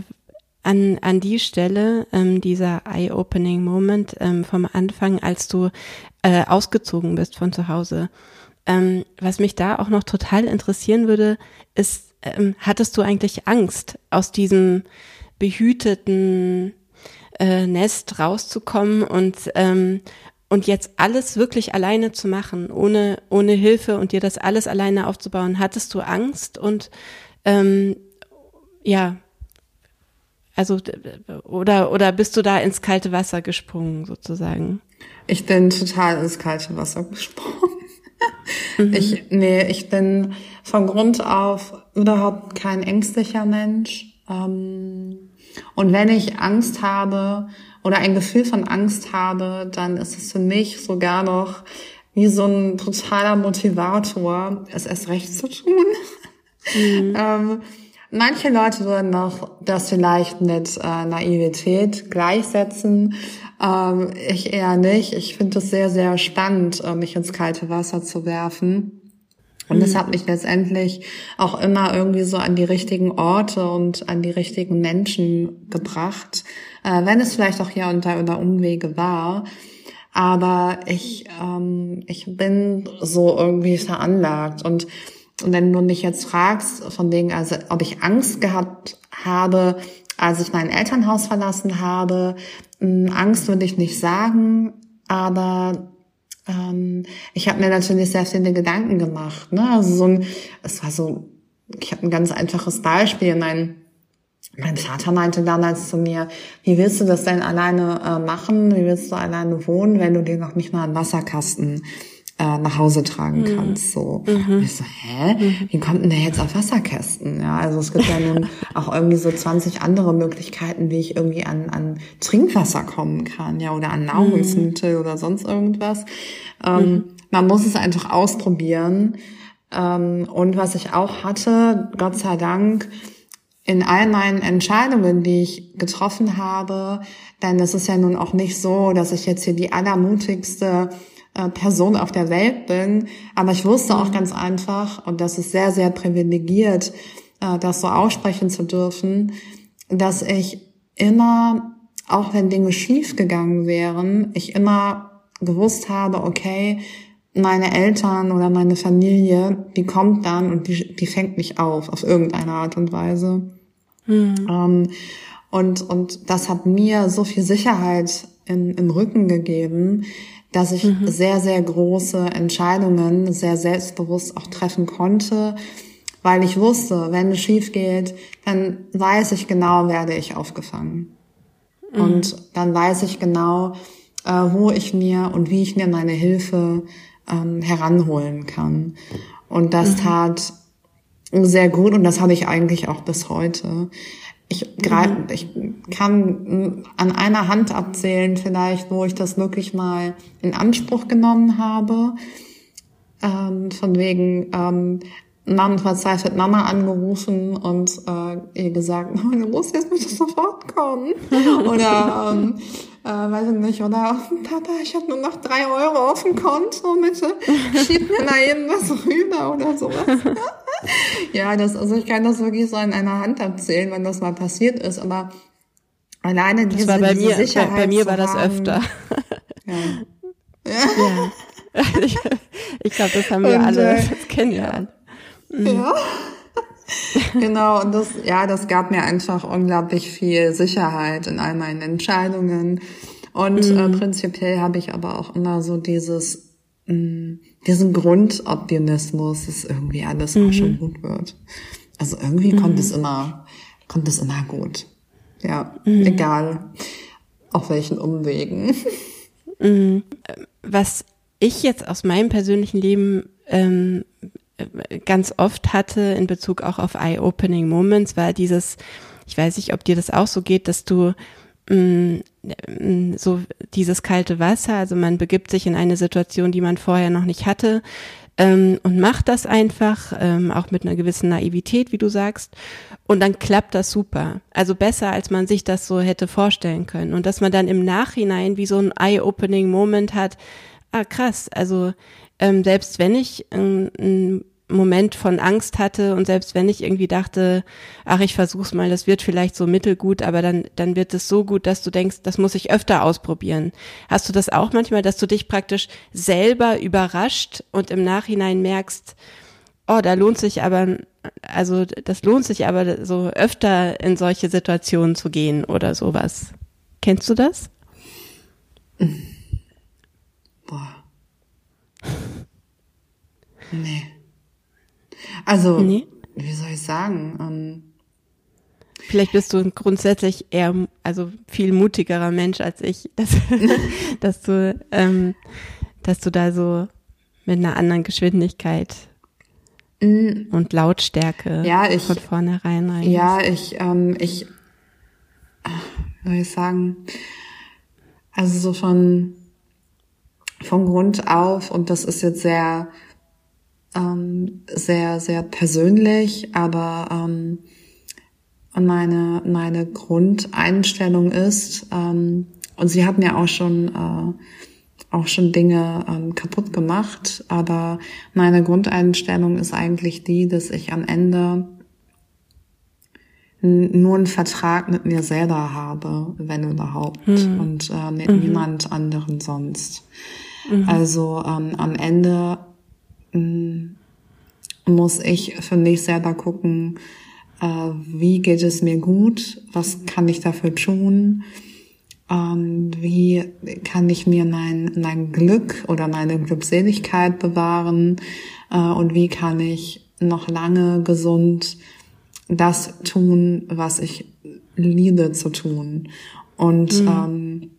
an, an die Stelle ähm, dieser Eye-Opening Moment ähm, vom Anfang, als du äh, ausgezogen bist von zu Hause. Ähm, was mich da auch noch total interessieren würde, ist, ähm, hattest du eigentlich Angst, aus diesem behüteten äh, Nest rauszukommen und ähm, und jetzt alles wirklich alleine zu machen, ohne ohne Hilfe und dir das alles alleine aufzubauen, hattest du Angst und ähm, ja, also oder oder bist du da ins kalte Wasser gesprungen sozusagen? Ich bin total ins kalte Wasser gesprungen. Mhm. Ich nee, ich bin von Grund auf überhaupt kein ängstlicher Mensch. Ähm, und wenn ich Angst habe oder ein Gefühl von Angst habe, dann ist es für mich sogar noch wie so ein totaler Motivator, es erst recht zu tun. Mhm. ähm, Manche Leute würden noch das vielleicht mit äh, Naivität gleichsetzen. Ähm, ich eher nicht. Ich finde es sehr, sehr spannend, äh, mich ins kalte Wasser zu werfen. Und das mhm. hat mich letztendlich auch immer irgendwie so an die richtigen Orte und an die richtigen Menschen gebracht, äh, wenn es vielleicht auch hier und da über Umwege war. Aber ich, ähm, ich bin so irgendwie veranlagt und und wenn du mich jetzt fragst, von wegen, also ob ich Angst gehabt habe, als ich mein Elternhaus verlassen habe, hm, Angst würde ich nicht sagen, aber ähm, ich habe mir natürlich sehr viele Gedanken gemacht. Ne? Also so ein, es war so, ich habe ein ganz einfaches Beispiel. Mein mein Vater meinte damals zu mir, wie willst du das denn alleine äh, machen? Wie willst du alleine wohnen, wenn du dir noch nicht mal einen Wasserkasten äh, nach Hause tragen mhm. kannst. So. Mhm. Und ich so, hä? Mhm. Wie kommt denn der jetzt auf Wasserkästen? Ja, also es gibt ja nun auch irgendwie so 20 andere Möglichkeiten, wie ich irgendwie an, an Trinkwasser kommen kann, ja, oder an Nahrungsmittel mhm. oder sonst irgendwas. Ähm, mhm. man muss es einfach ausprobieren. Ähm, und was ich auch hatte, Gott sei Dank, in all meinen Entscheidungen, die ich getroffen habe, denn es ist ja nun auch nicht so, dass ich jetzt hier die allermutigste äh, Person auf der Welt bin. Aber ich wusste auch ganz einfach, und das ist sehr, sehr privilegiert, äh, das so aussprechen zu dürfen, dass ich immer, auch wenn Dinge schief gegangen wären, ich immer gewusst habe, okay, meine Eltern oder meine Familie, die kommt dann und die, die fängt mich auf, auf irgendeine Art und Weise. Mhm. Ähm, und, und das hat mir so viel Sicherheit in, im Rücken gegeben, dass ich mhm. sehr, sehr große Entscheidungen sehr selbstbewusst auch treffen konnte, weil ich wusste, wenn es schief geht, dann weiß ich genau, werde ich aufgefangen. Mhm. Und dann weiß ich genau, äh, wo ich mir und wie ich mir meine Hilfe ähm, heranholen kann. Und das mhm. tat sehr gut und das habe ich eigentlich auch bis heute. Ich, mhm. ich kann an einer Hand abzählen vielleicht, wo ich das wirklich mal in Anspruch genommen habe. Ähm, von wegen, ähm, Mama verzweifelt Mama angerufen und äh, ihr gesagt, oh, du musst jetzt bitte sofort kommen. Oder ähm, äh, weiß ich nicht, oder Papa, ich habe nur noch drei Euro auf dem Konto, bitte schieb mir da eben was rüber oder sowas. ja, das, also ich kann das wirklich so in einer Hand abzählen, wenn das mal passiert ist, aber alleine das diese, war bei diese mir, Sicherheit bei, bei mir war das haben, öfter. Ja. Ja. Ich, ich glaube, das haben wir Und, alle, äh, das kennen wir alle. Ja. genau, und das, ja, das gab mir einfach unglaublich viel Sicherheit in all meinen Entscheidungen. Und äh, prinzipiell habe ich aber auch immer so dieses, mh, diesen Grundoptimismus, dass irgendwie alles auch schon gut wird. Also irgendwie kommt es immer, kommt es immer gut. Ja, egal auf welchen Umwegen. Was ich jetzt aus meinem persönlichen Leben ähm, ganz oft hatte in Bezug auch auf Eye-Opening Moments, war dieses, ich weiß nicht, ob dir das auch so geht, dass du mh, mh, so dieses kalte Wasser, also man begibt sich in eine Situation, die man vorher noch nicht hatte, ähm, und macht das einfach, ähm, auch mit einer gewissen Naivität, wie du sagst. Und dann klappt das super. Also besser, als man sich das so hätte vorstellen können. Und dass man dann im Nachhinein wie so ein Eye-Opening-Moment hat, ah krass, also ähm, selbst wenn ich ähm, einen Moment von Angst hatte und selbst wenn ich irgendwie dachte, ach, ich versuch's mal, das wird vielleicht so mittelgut, aber dann, dann wird es so gut, dass du denkst, das muss ich öfter ausprobieren. Hast du das auch manchmal, dass du dich praktisch selber überrascht und im Nachhinein merkst, oh, da lohnt sich aber, also das lohnt sich aber so öfter in solche Situationen zu gehen oder sowas. Kennst du das? Boah. Nee. Also, Nee. wie soll ich sagen? Ähm, Vielleicht bist du grundsätzlich eher, also viel mutigerer Mensch als ich, dass, dass du, ähm, dass du da so mit einer anderen Geschwindigkeit und Lautstärke Ja, ich- von vornherein rein. Ja, ich, ähm, ich, wie soll ich sagen, also so von, von Grund auf, und das ist jetzt sehr, ähm, sehr, sehr persönlich, aber ähm, meine, meine Grundeinstellung ist, ähm, und sie hat mir auch schon, äh, auch schon Dinge ähm, kaputt gemacht, aber meine Grundeinstellung ist eigentlich die, dass ich am Ende nur einen Vertrag mit mir selber habe, wenn überhaupt, und äh, mit niemand anderen sonst. Also ähm, am Ende mh, muss ich für mich selber gucken, äh, wie geht es mir gut, was kann ich dafür tun, ähm, wie kann ich mir mein, mein Glück oder meine Glückseligkeit bewahren? Äh, und wie kann ich noch lange gesund das tun, was ich liebe zu tun. Und ähm,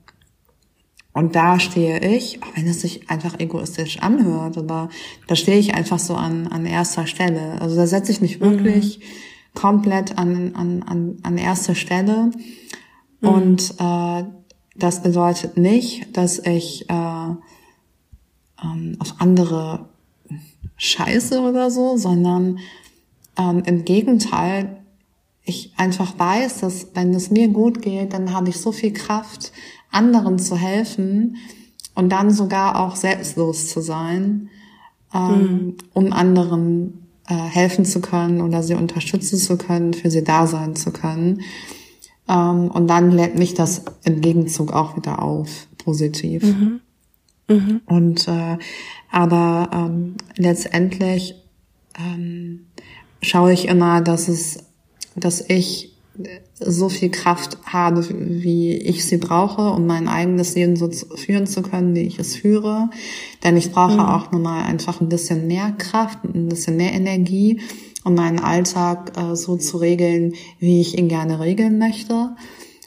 und da stehe ich, auch wenn es sich einfach egoistisch anhört, aber da stehe ich einfach so an, an erster Stelle. Also da setze ich mich wirklich komplett an, an, an, an erste Stelle. Und äh, das bedeutet nicht, dass ich äh, ähm, auf andere scheiße oder so, sondern ähm, im Gegenteil, ich einfach weiß, dass wenn es mir gut geht, dann habe ich so viel Kraft, anderen zu helfen und dann sogar auch selbstlos zu sein, ähm, um anderen äh, helfen zu können oder sie unterstützen zu können, für sie da sein zu können. Ähm, und dann lädt mich das im Gegenzug auch wieder auf, positiv. Und äh, aber ähm, letztendlich ähm, schaue ich immer, dass es, dass ich so viel Kraft habe, wie ich sie brauche, um mein eigenes Leben so zu, führen zu können, wie ich es führe. Denn ich brauche auch nochmal einfach ein bisschen mehr Kraft, ein bisschen mehr Energie, um meinen Alltag äh, so zu regeln, wie ich ihn gerne regeln möchte.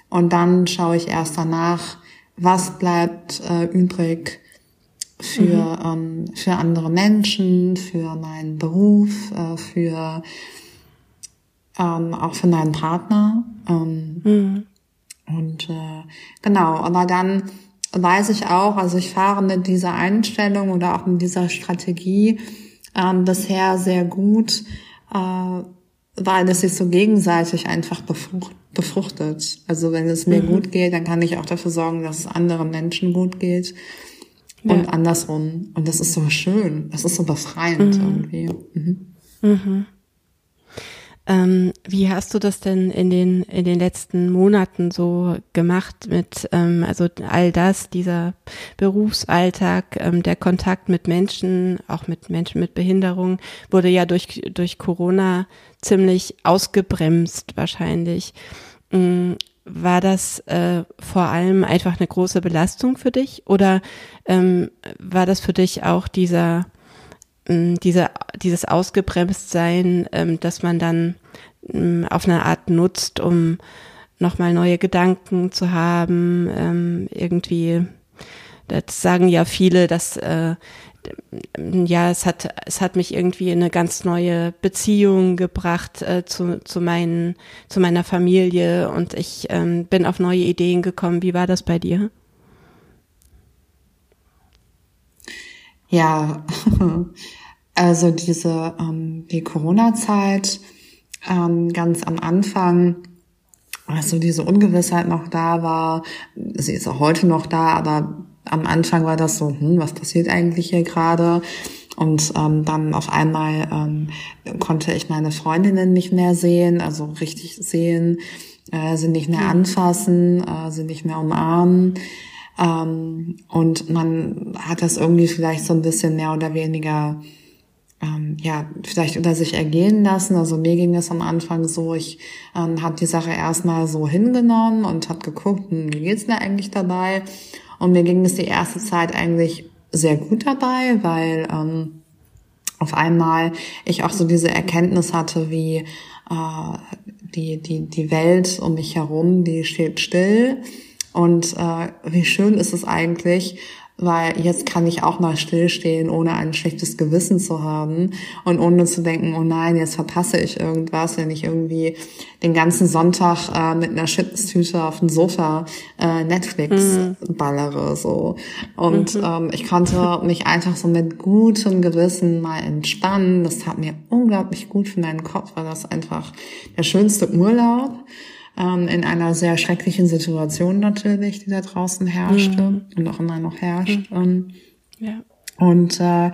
Und dann schaue ich erst danach, was bleibt äh, übrig für, ähm, für andere Menschen, für meinen Beruf, äh, für ähm, auch für meinen Partner. Ähm, Und äh, genau, aber dann weiß ich auch, also ich fahre mit dieser Einstellung oder auch mit dieser Strategie ähm, bisher sehr gut, äh, weil es sich so gegenseitig einfach befrucht, befruchtet. Also wenn es mir mhm. gut geht, dann kann ich auch dafür sorgen, dass es anderen Menschen gut geht. Ja. Und andersrum. Und das ist so schön. Das ist so befreiend mhm. irgendwie. Mhm. Ähm, wie hast du das denn in den in den letzten Monaten so gemacht mit ähm, also all das dieser Berufsalltag ähm, der Kontakt mit Menschen auch mit Menschen mit Behinderung wurde ja durch durch Corona ziemlich ausgebremst wahrscheinlich. Ähm, war das äh, vor allem einfach eine große Belastung für dich oder ähm, war das für dich auch dieser diese, dieses Ausgebremstsein, ähm, dass man dann ähm, auf eine Art nutzt, um nochmal neue Gedanken zu haben, ähm, irgendwie, das sagen ja viele, dass äh, ja, es hat, es hat mich irgendwie in eine ganz neue Beziehung gebracht äh, zu, zu, meinen, zu meiner Familie und ich ähm, bin auf neue Ideen gekommen. Wie war das bei dir? Ja, also diese ähm, die Corona-Zeit ähm, ganz am Anfang, also diese Ungewissheit noch da war, sie ist auch heute noch da, aber am Anfang war das so, hm, was passiert eigentlich hier gerade? Und ähm, dann auf einmal ähm, konnte ich meine Freundinnen nicht mehr sehen, also richtig sehen, äh, sie nicht mehr anfassen, äh, sie nicht mehr umarmen. Ähm, und man hat das irgendwie vielleicht so ein bisschen mehr oder weniger ähm, ja, vielleicht unter sich ergehen lassen. Also mir ging es am Anfang so, ich ähm, habe die Sache erstmal so hingenommen und habe geguckt, hm, wie geht's mir eigentlich dabei? Und mir ging es die erste Zeit eigentlich sehr gut dabei, weil ähm, auf einmal ich auch so diese Erkenntnis hatte, wie äh, die, die, die Welt um mich herum, die steht still. Und äh, wie schön ist es eigentlich, weil jetzt kann ich auch mal stillstehen, ohne ein schlechtes Gewissen zu haben und ohne zu denken, oh nein, jetzt verpasse ich irgendwas, wenn ich irgendwie den ganzen Sonntag äh, mit einer Chipstüte auf dem Sofa äh, Netflix mhm. ballere so und mhm. ähm, ich konnte mich einfach so mit gutem Gewissen mal entspannen. Das tat mir unglaublich gut für meinen Kopf, weil das einfach der schönste Urlaub ähm, in einer sehr schrecklichen Situation natürlich, die da draußen herrschte mhm. und auch immer noch herrscht. Mhm. Ähm, ja. Und äh,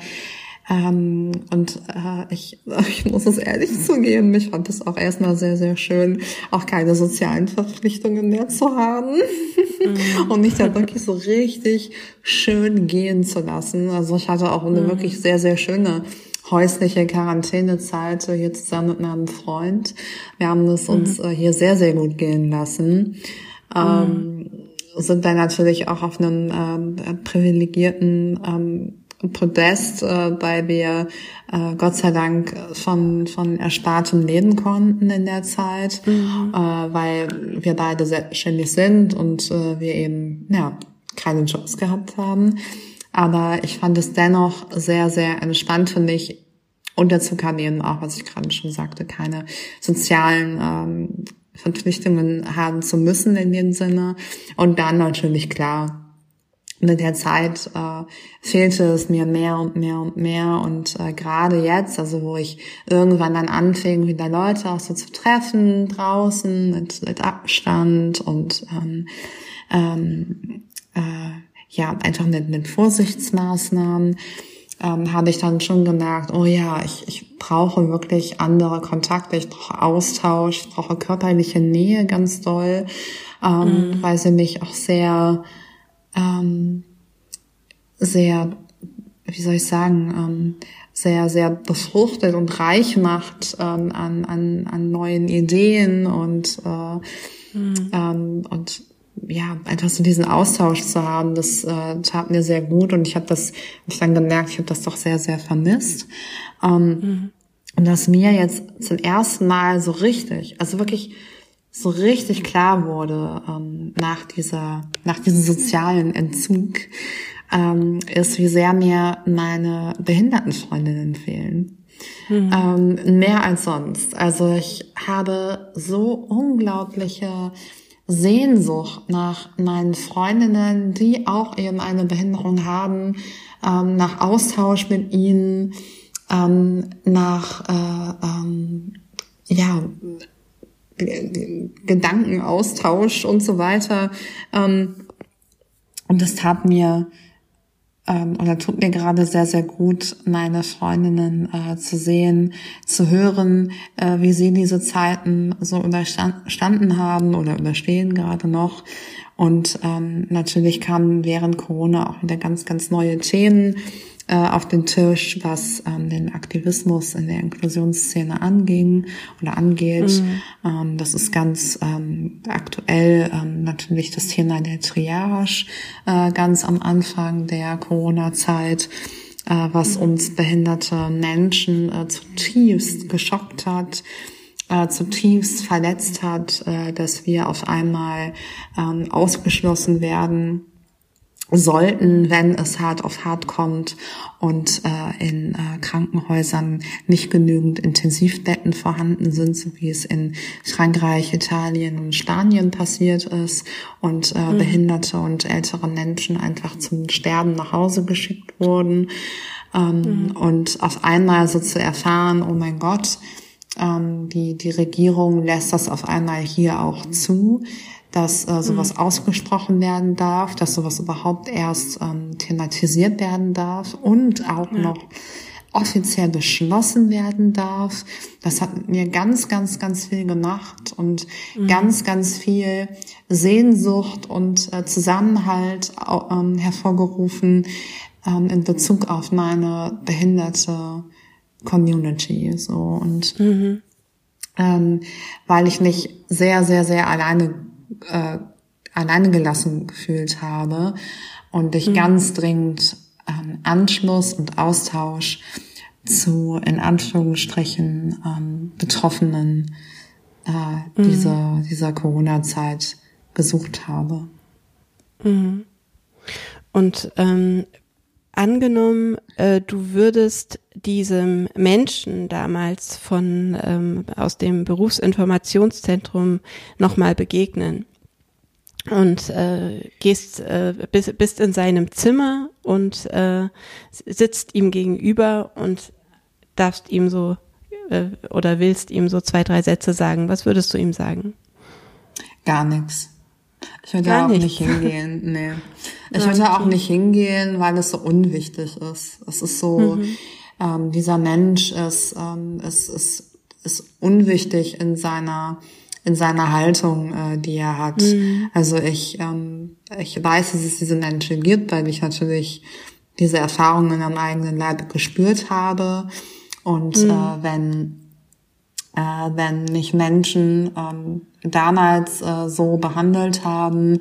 ähm, und äh, ich, ich muss es ehrlich zugeben, mich fand es auch erstmal sehr, sehr schön, auch keine sozialen Verpflichtungen mehr zu haben mhm. und mich da wirklich so richtig schön gehen zu lassen. Also ich hatte auch eine mhm. wirklich sehr, sehr schöne häusliche Quarantänezeit hier zusammen mit meinem Freund. Wir haben es uns mhm. Äh, hier sehr, sehr gut gehen lassen. Ähm, mhm. sind dann natürlich auch auf einem ähm, privilegierten ähm, Podest, äh, weil wir äh, Gott sei Dank von, von erspartem leben konnten in der Zeit, mhm. äh, weil wir beide selbstständig sind und äh, wir eben ja keine Jobs gehabt haben. Aber ich fand es dennoch sehr, sehr entspannt für mich. Und dazu kam eben auch, was ich gerade schon sagte, keine sozialen ähm, Verpflichtungen haben zu müssen in dem Sinne. Und dann natürlich klar, mit der Zeit äh, fehlte es mir mehr und mehr und mehr. Und äh, gerade jetzt, also wo ich irgendwann dann anfing, wieder Leute auch so zu treffen draußen mit, mit Abstand und ähm, ähm, äh, ja, einfach mit, mit Vorsichtsmaßnahmen, ähm, habe ich dann schon gemerkt, oh ja, ich, ich brauche wirklich andere Kontakte, ich brauche Austausch, ich brauche körperliche Nähe ganz doll, ähm, mhm. weil sie mich auch sehr, ähm, sehr, wie soll ich sagen, ähm, sehr, sehr befruchtet und reich macht ähm, an, an, an neuen Ideen und, äh, mhm. ähm, und ja, einfach so diesen Austausch zu haben, das äh, tat mir sehr gut und ich habe das, hab ich dann gemerkt, ich habe das doch sehr, sehr vermisst. Ähm, mhm. Und dass mir jetzt zum ersten Mal so richtig, also wirklich so richtig klar wurde ähm, nach dieser, nach diesem sozialen Entzug, ähm, ist, wie sehr mir meine Behindertenfreundinnen fehlen. Mhm. Ähm, mehr als sonst. Also ich habe so unglaubliche Sehnsucht nach meinen Freundinnen, die auch eben eine Behinderung haben, ähm, nach Austausch mit ihnen, ähm, nach äh, ähm, ja, Gedankenaustausch und so weiter. Ähm, und das tat mir ähm, oder tut mir gerade sehr, sehr gut, meine Freundinnen äh, zu sehen, zu hören, äh, wie sie diese Zeiten so überstanden haben oder überstehen gerade noch. Und ähm, natürlich kamen während Corona auch wieder ganz, ganz neue Themen auf den Tisch, was ähm, den Aktivismus in der Inklusionsszene anging oder angeht. Mhm. Ähm, das ist ganz ähm, aktuell ähm, natürlich das Thema der Triage äh, ganz am Anfang der Corona-Zeit äh, was mhm. uns behinderte Menschen äh, zutiefst geschockt hat, äh, zutiefst verletzt hat, äh, dass wir auf einmal ähm, ausgeschlossen werden sollten, wenn es hart auf hart kommt und äh, in äh, Krankenhäusern nicht genügend Intensivbetten vorhanden sind, so wie es in Frankreich, Italien und Spanien passiert ist und äh, mhm. behinderte und ältere Menschen einfach zum Sterben nach Hause geschickt wurden. Ähm, mhm. Und auf einmal so zu erfahren, oh mein Gott, ähm, die, die Regierung lässt das auf einmal hier auch zu dass äh, sowas mhm. ausgesprochen werden darf, dass sowas überhaupt erst ähm, thematisiert werden darf und auch ja. noch offiziell beschlossen werden darf. Das hat mir ganz, ganz, ganz viel gemacht und mhm. ganz, ganz viel Sehnsucht und äh, Zusammenhalt ähm, hervorgerufen ähm, in Bezug auf meine behinderte Community. So und mhm. ähm, weil ich mich sehr, sehr, sehr alleine äh, alleine gelassen gefühlt habe und ich mhm. ganz dringend ähm, Anschluss und Austausch zu in Anführungsstrichen ähm, Betroffenen äh, mhm. dieser, dieser Corona-Zeit gesucht habe. Mhm. Und ähm, angenommen, äh, du würdest diesem Menschen damals von ähm, aus dem Berufsinformationszentrum nochmal begegnen und äh, gehst äh, bist, bist in seinem Zimmer und äh, sitzt ihm gegenüber und darfst ihm so äh, oder willst ihm so zwei drei Sätze sagen. Was würdest du ihm sagen? Gar nichts. Ich würde Gar auch nicht hingehen. Nee. Ich würde auch nicht hingehen, weil es so unwichtig ist. Es ist so, mhm. ähm, dieser Mensch ist, ähm, ist, ist, ist unwichtig in seiner in seiner Haltung, äh, die er hat. Mhm. Also ich, ähm, ich weiß, dass es diese Menschen gibt, weil ich natürlich diese Erfahrungen am eigenen Leib gespürt habe. Und mhm. äh, wenn äh, wenn mich Menschen ähm, damals äh, so behandelt haben,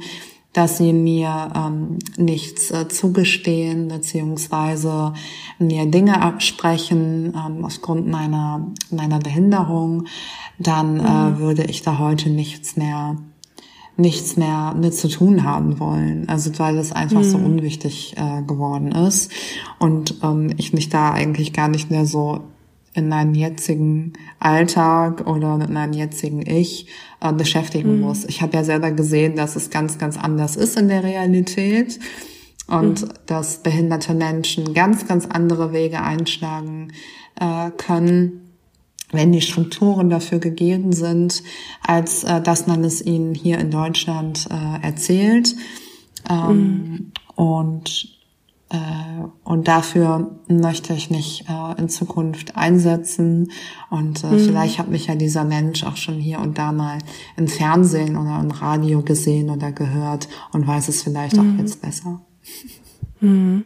dass sie mir ähm, nichts äh, zugestehen beziehungsweise mir Dinge absprechen ähm, aufgrund meiner meiner Behinderung, dann äh, mhm. äh, würde ich da heute nichts mehr nichts mehr mit zu tun haben wollen. Also weil es einfach mhm. so unwichtig äh, geworden ist und ähm, ich mich da eigentlich gar nicht mehr so in meinem jetzigen Alltag oder mit meinem jetzigen Ich äh, beschäftigen mhm. muss. Ich habe ja selber gesehen, dass es ganz, ganz anders ist in der Realität und mhm. dass behinderte Menschen ganz, ganz andere Wege einschlagen äh, können, wenn die Strukturen dafür gegeben sind, als äh, dass man es ihnen hier in Deutschland äh, erzählt. Ähm, mhm. Und und dafür möchte ich mich äh, in Zukunft einsetzen. Und äh, mhm. vielleicht hat mich ja dieser Mensch auch schon hier und da mal im Fernsehen oder im Radio gesehen oder gehört und weiß es vielleicht mhm. auch jetzt besser. Mhm.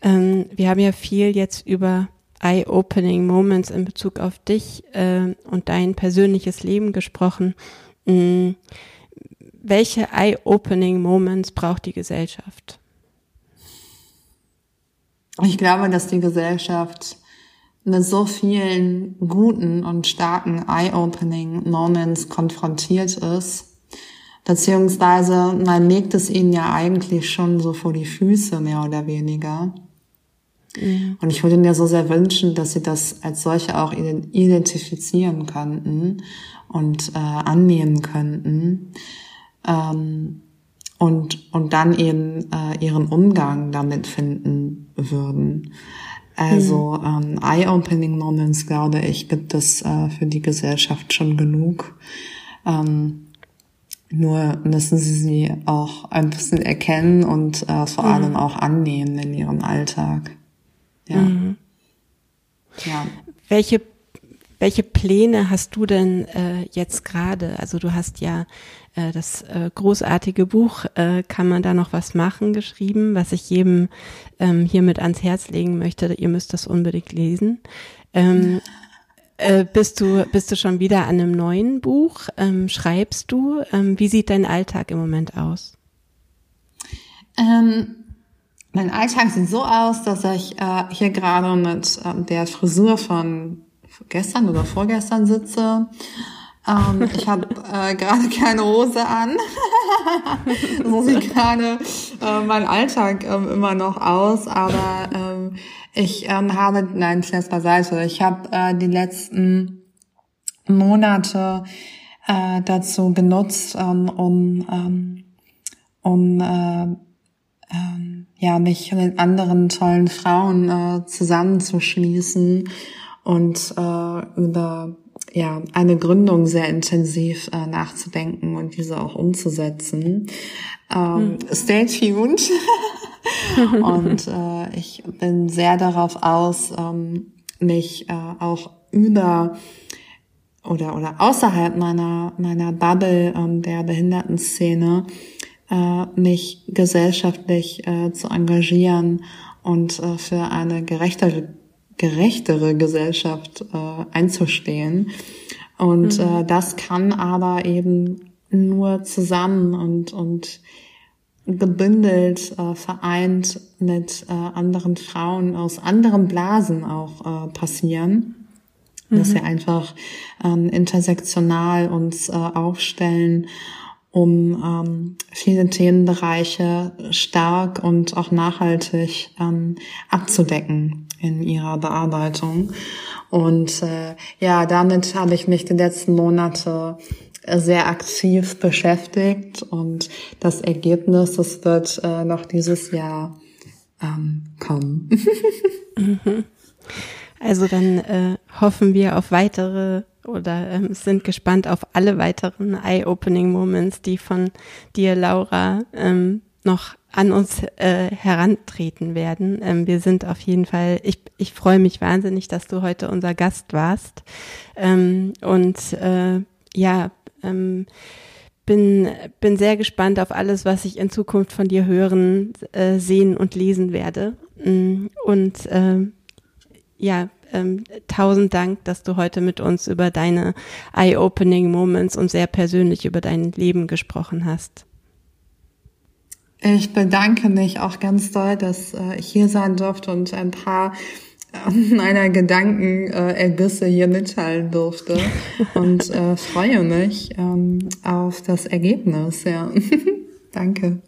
Ähm, wir haben ja viel jetzt über Eye-Opening Moments in Bezug auf dich äh, und dein persönliches Leben gesprochen. Mhm. Welche Eye-Opening Moments braucht die Gesellschaft? Ich glaube, dass die Gesellschaft mit so vielen guten und starken Eye-Opening Moments konfrontiert ist, beziehungsweise man legt es ihnen ja eigentlich schon so vor die Füße, mehr oder weniger. Mhm. Und ich würde mir so sehr wünschen, dass sie das als solche auch identifizieren könnten und äh, annehmen könnten. Ähm, und, und dann eben äh, ihren Umgang damit finden würden. Also ähm, Eye-Opening Moments, glaube ich, gibt es äh, für die Gesellschaft schon genug. Ähm, nur müssen sie sie auch ein bisschen erkennen und äh, vor mhm. allem auch annehmen in ihrem Alltag. Ja. Mhm. ja. Welche welche Pläne hast du denn äh, jetzt gerade? Also du hast ja äh, das äh, großartige Buch, äh, kann man da noch was machen, geschrieben, was ich jedem ähm, hiermit ans Herz legen möchte. Ihr müsst das unbedingt lesen. Ähm, äh, bist du bist du schon wieder an einem neuen Buch? Ähm, schreibst du? Ähm, wie sieht dein Alltag im Moment aus? Ähm, mein Alltag sieht so aus, dass ich äh, hier gerade mit äh, der Frisur von gestern oder vorgestern sitze. Ähm, ich habe äh, gerade keine Hose an. so sieht gerade äh, mein Alltag ähm, immer noch aus. Aber ähm, ich ähm, habe, nein, Scherz beiseite, ich habe äh, die letzten Monate äh, dazu genutzt, ähm, um, ähm, um äh, ähm, ja, mich mit anderen tollen Frauen äh, zusammenzuschließen und äh, über ja eine Gründung sehr intensiv äh, nachzudenken und diese auch umzusetzen. Ähm, hm. Stay tuned. und äh, ich bin sehr darauf aus, ähm, mich äh, auch über oder oder außerhalb meiner meiner Bubble ähm, der Behindertenszene äh, mich gesellschaftlich äh, zu engagieren und äh, für eine gerechtere gerechtere Gesellschaft äh, einzustehen. Und mhm. äh, das kann aber eben nur zusammen und, und gebündelt, äh, vereint mit äh, anderen Frauen aus anderen Blasen auch äh, passieren. Mhm. Dass wir einfach ähm, intersektional uns äh, aufstellen, um ähm, viele Themenbereiche stark und auch nachhaltig ähm, abzudecken in ihrer Bearbeitung. Und äh, ja, damit habe ich mich die letzten Monate sehr aktiv beschäftigt und das Ergebnis, das wird äh, noch dieses Jahr ähm, kommen. Also dann äh, hoffen wir auf weitere oder ähm, sind gespannt auf alle weiteren Eye-Opening Moments, die von dir, Laura, ähm, noch an uns äh, herantreten werden. Ähm, wir sind auf jeden Fall, ich, ich freue mich wahnsinnig, dass du heute unser Gast warst. Ähm, und äh, ja, ähm, bin, bin sehr gespannt auf alles, was ich in Zukunft von dir hören, äh, sehen und lesen werde. Mm, und äh, ja, ähm, tausend Dank, dass du heute mit uns über deine Eye-Opening Moments und sehr persönlich über dein Leben gesprochen hast. Ich bedanke mich auch ganz doll, dass äh, ich hier sein durfte und ein paar äh, meiner Gedankenergüsse hier mitteilen durfte und äh, freue mich ähm, auf das Ergebnis. Ja, danke.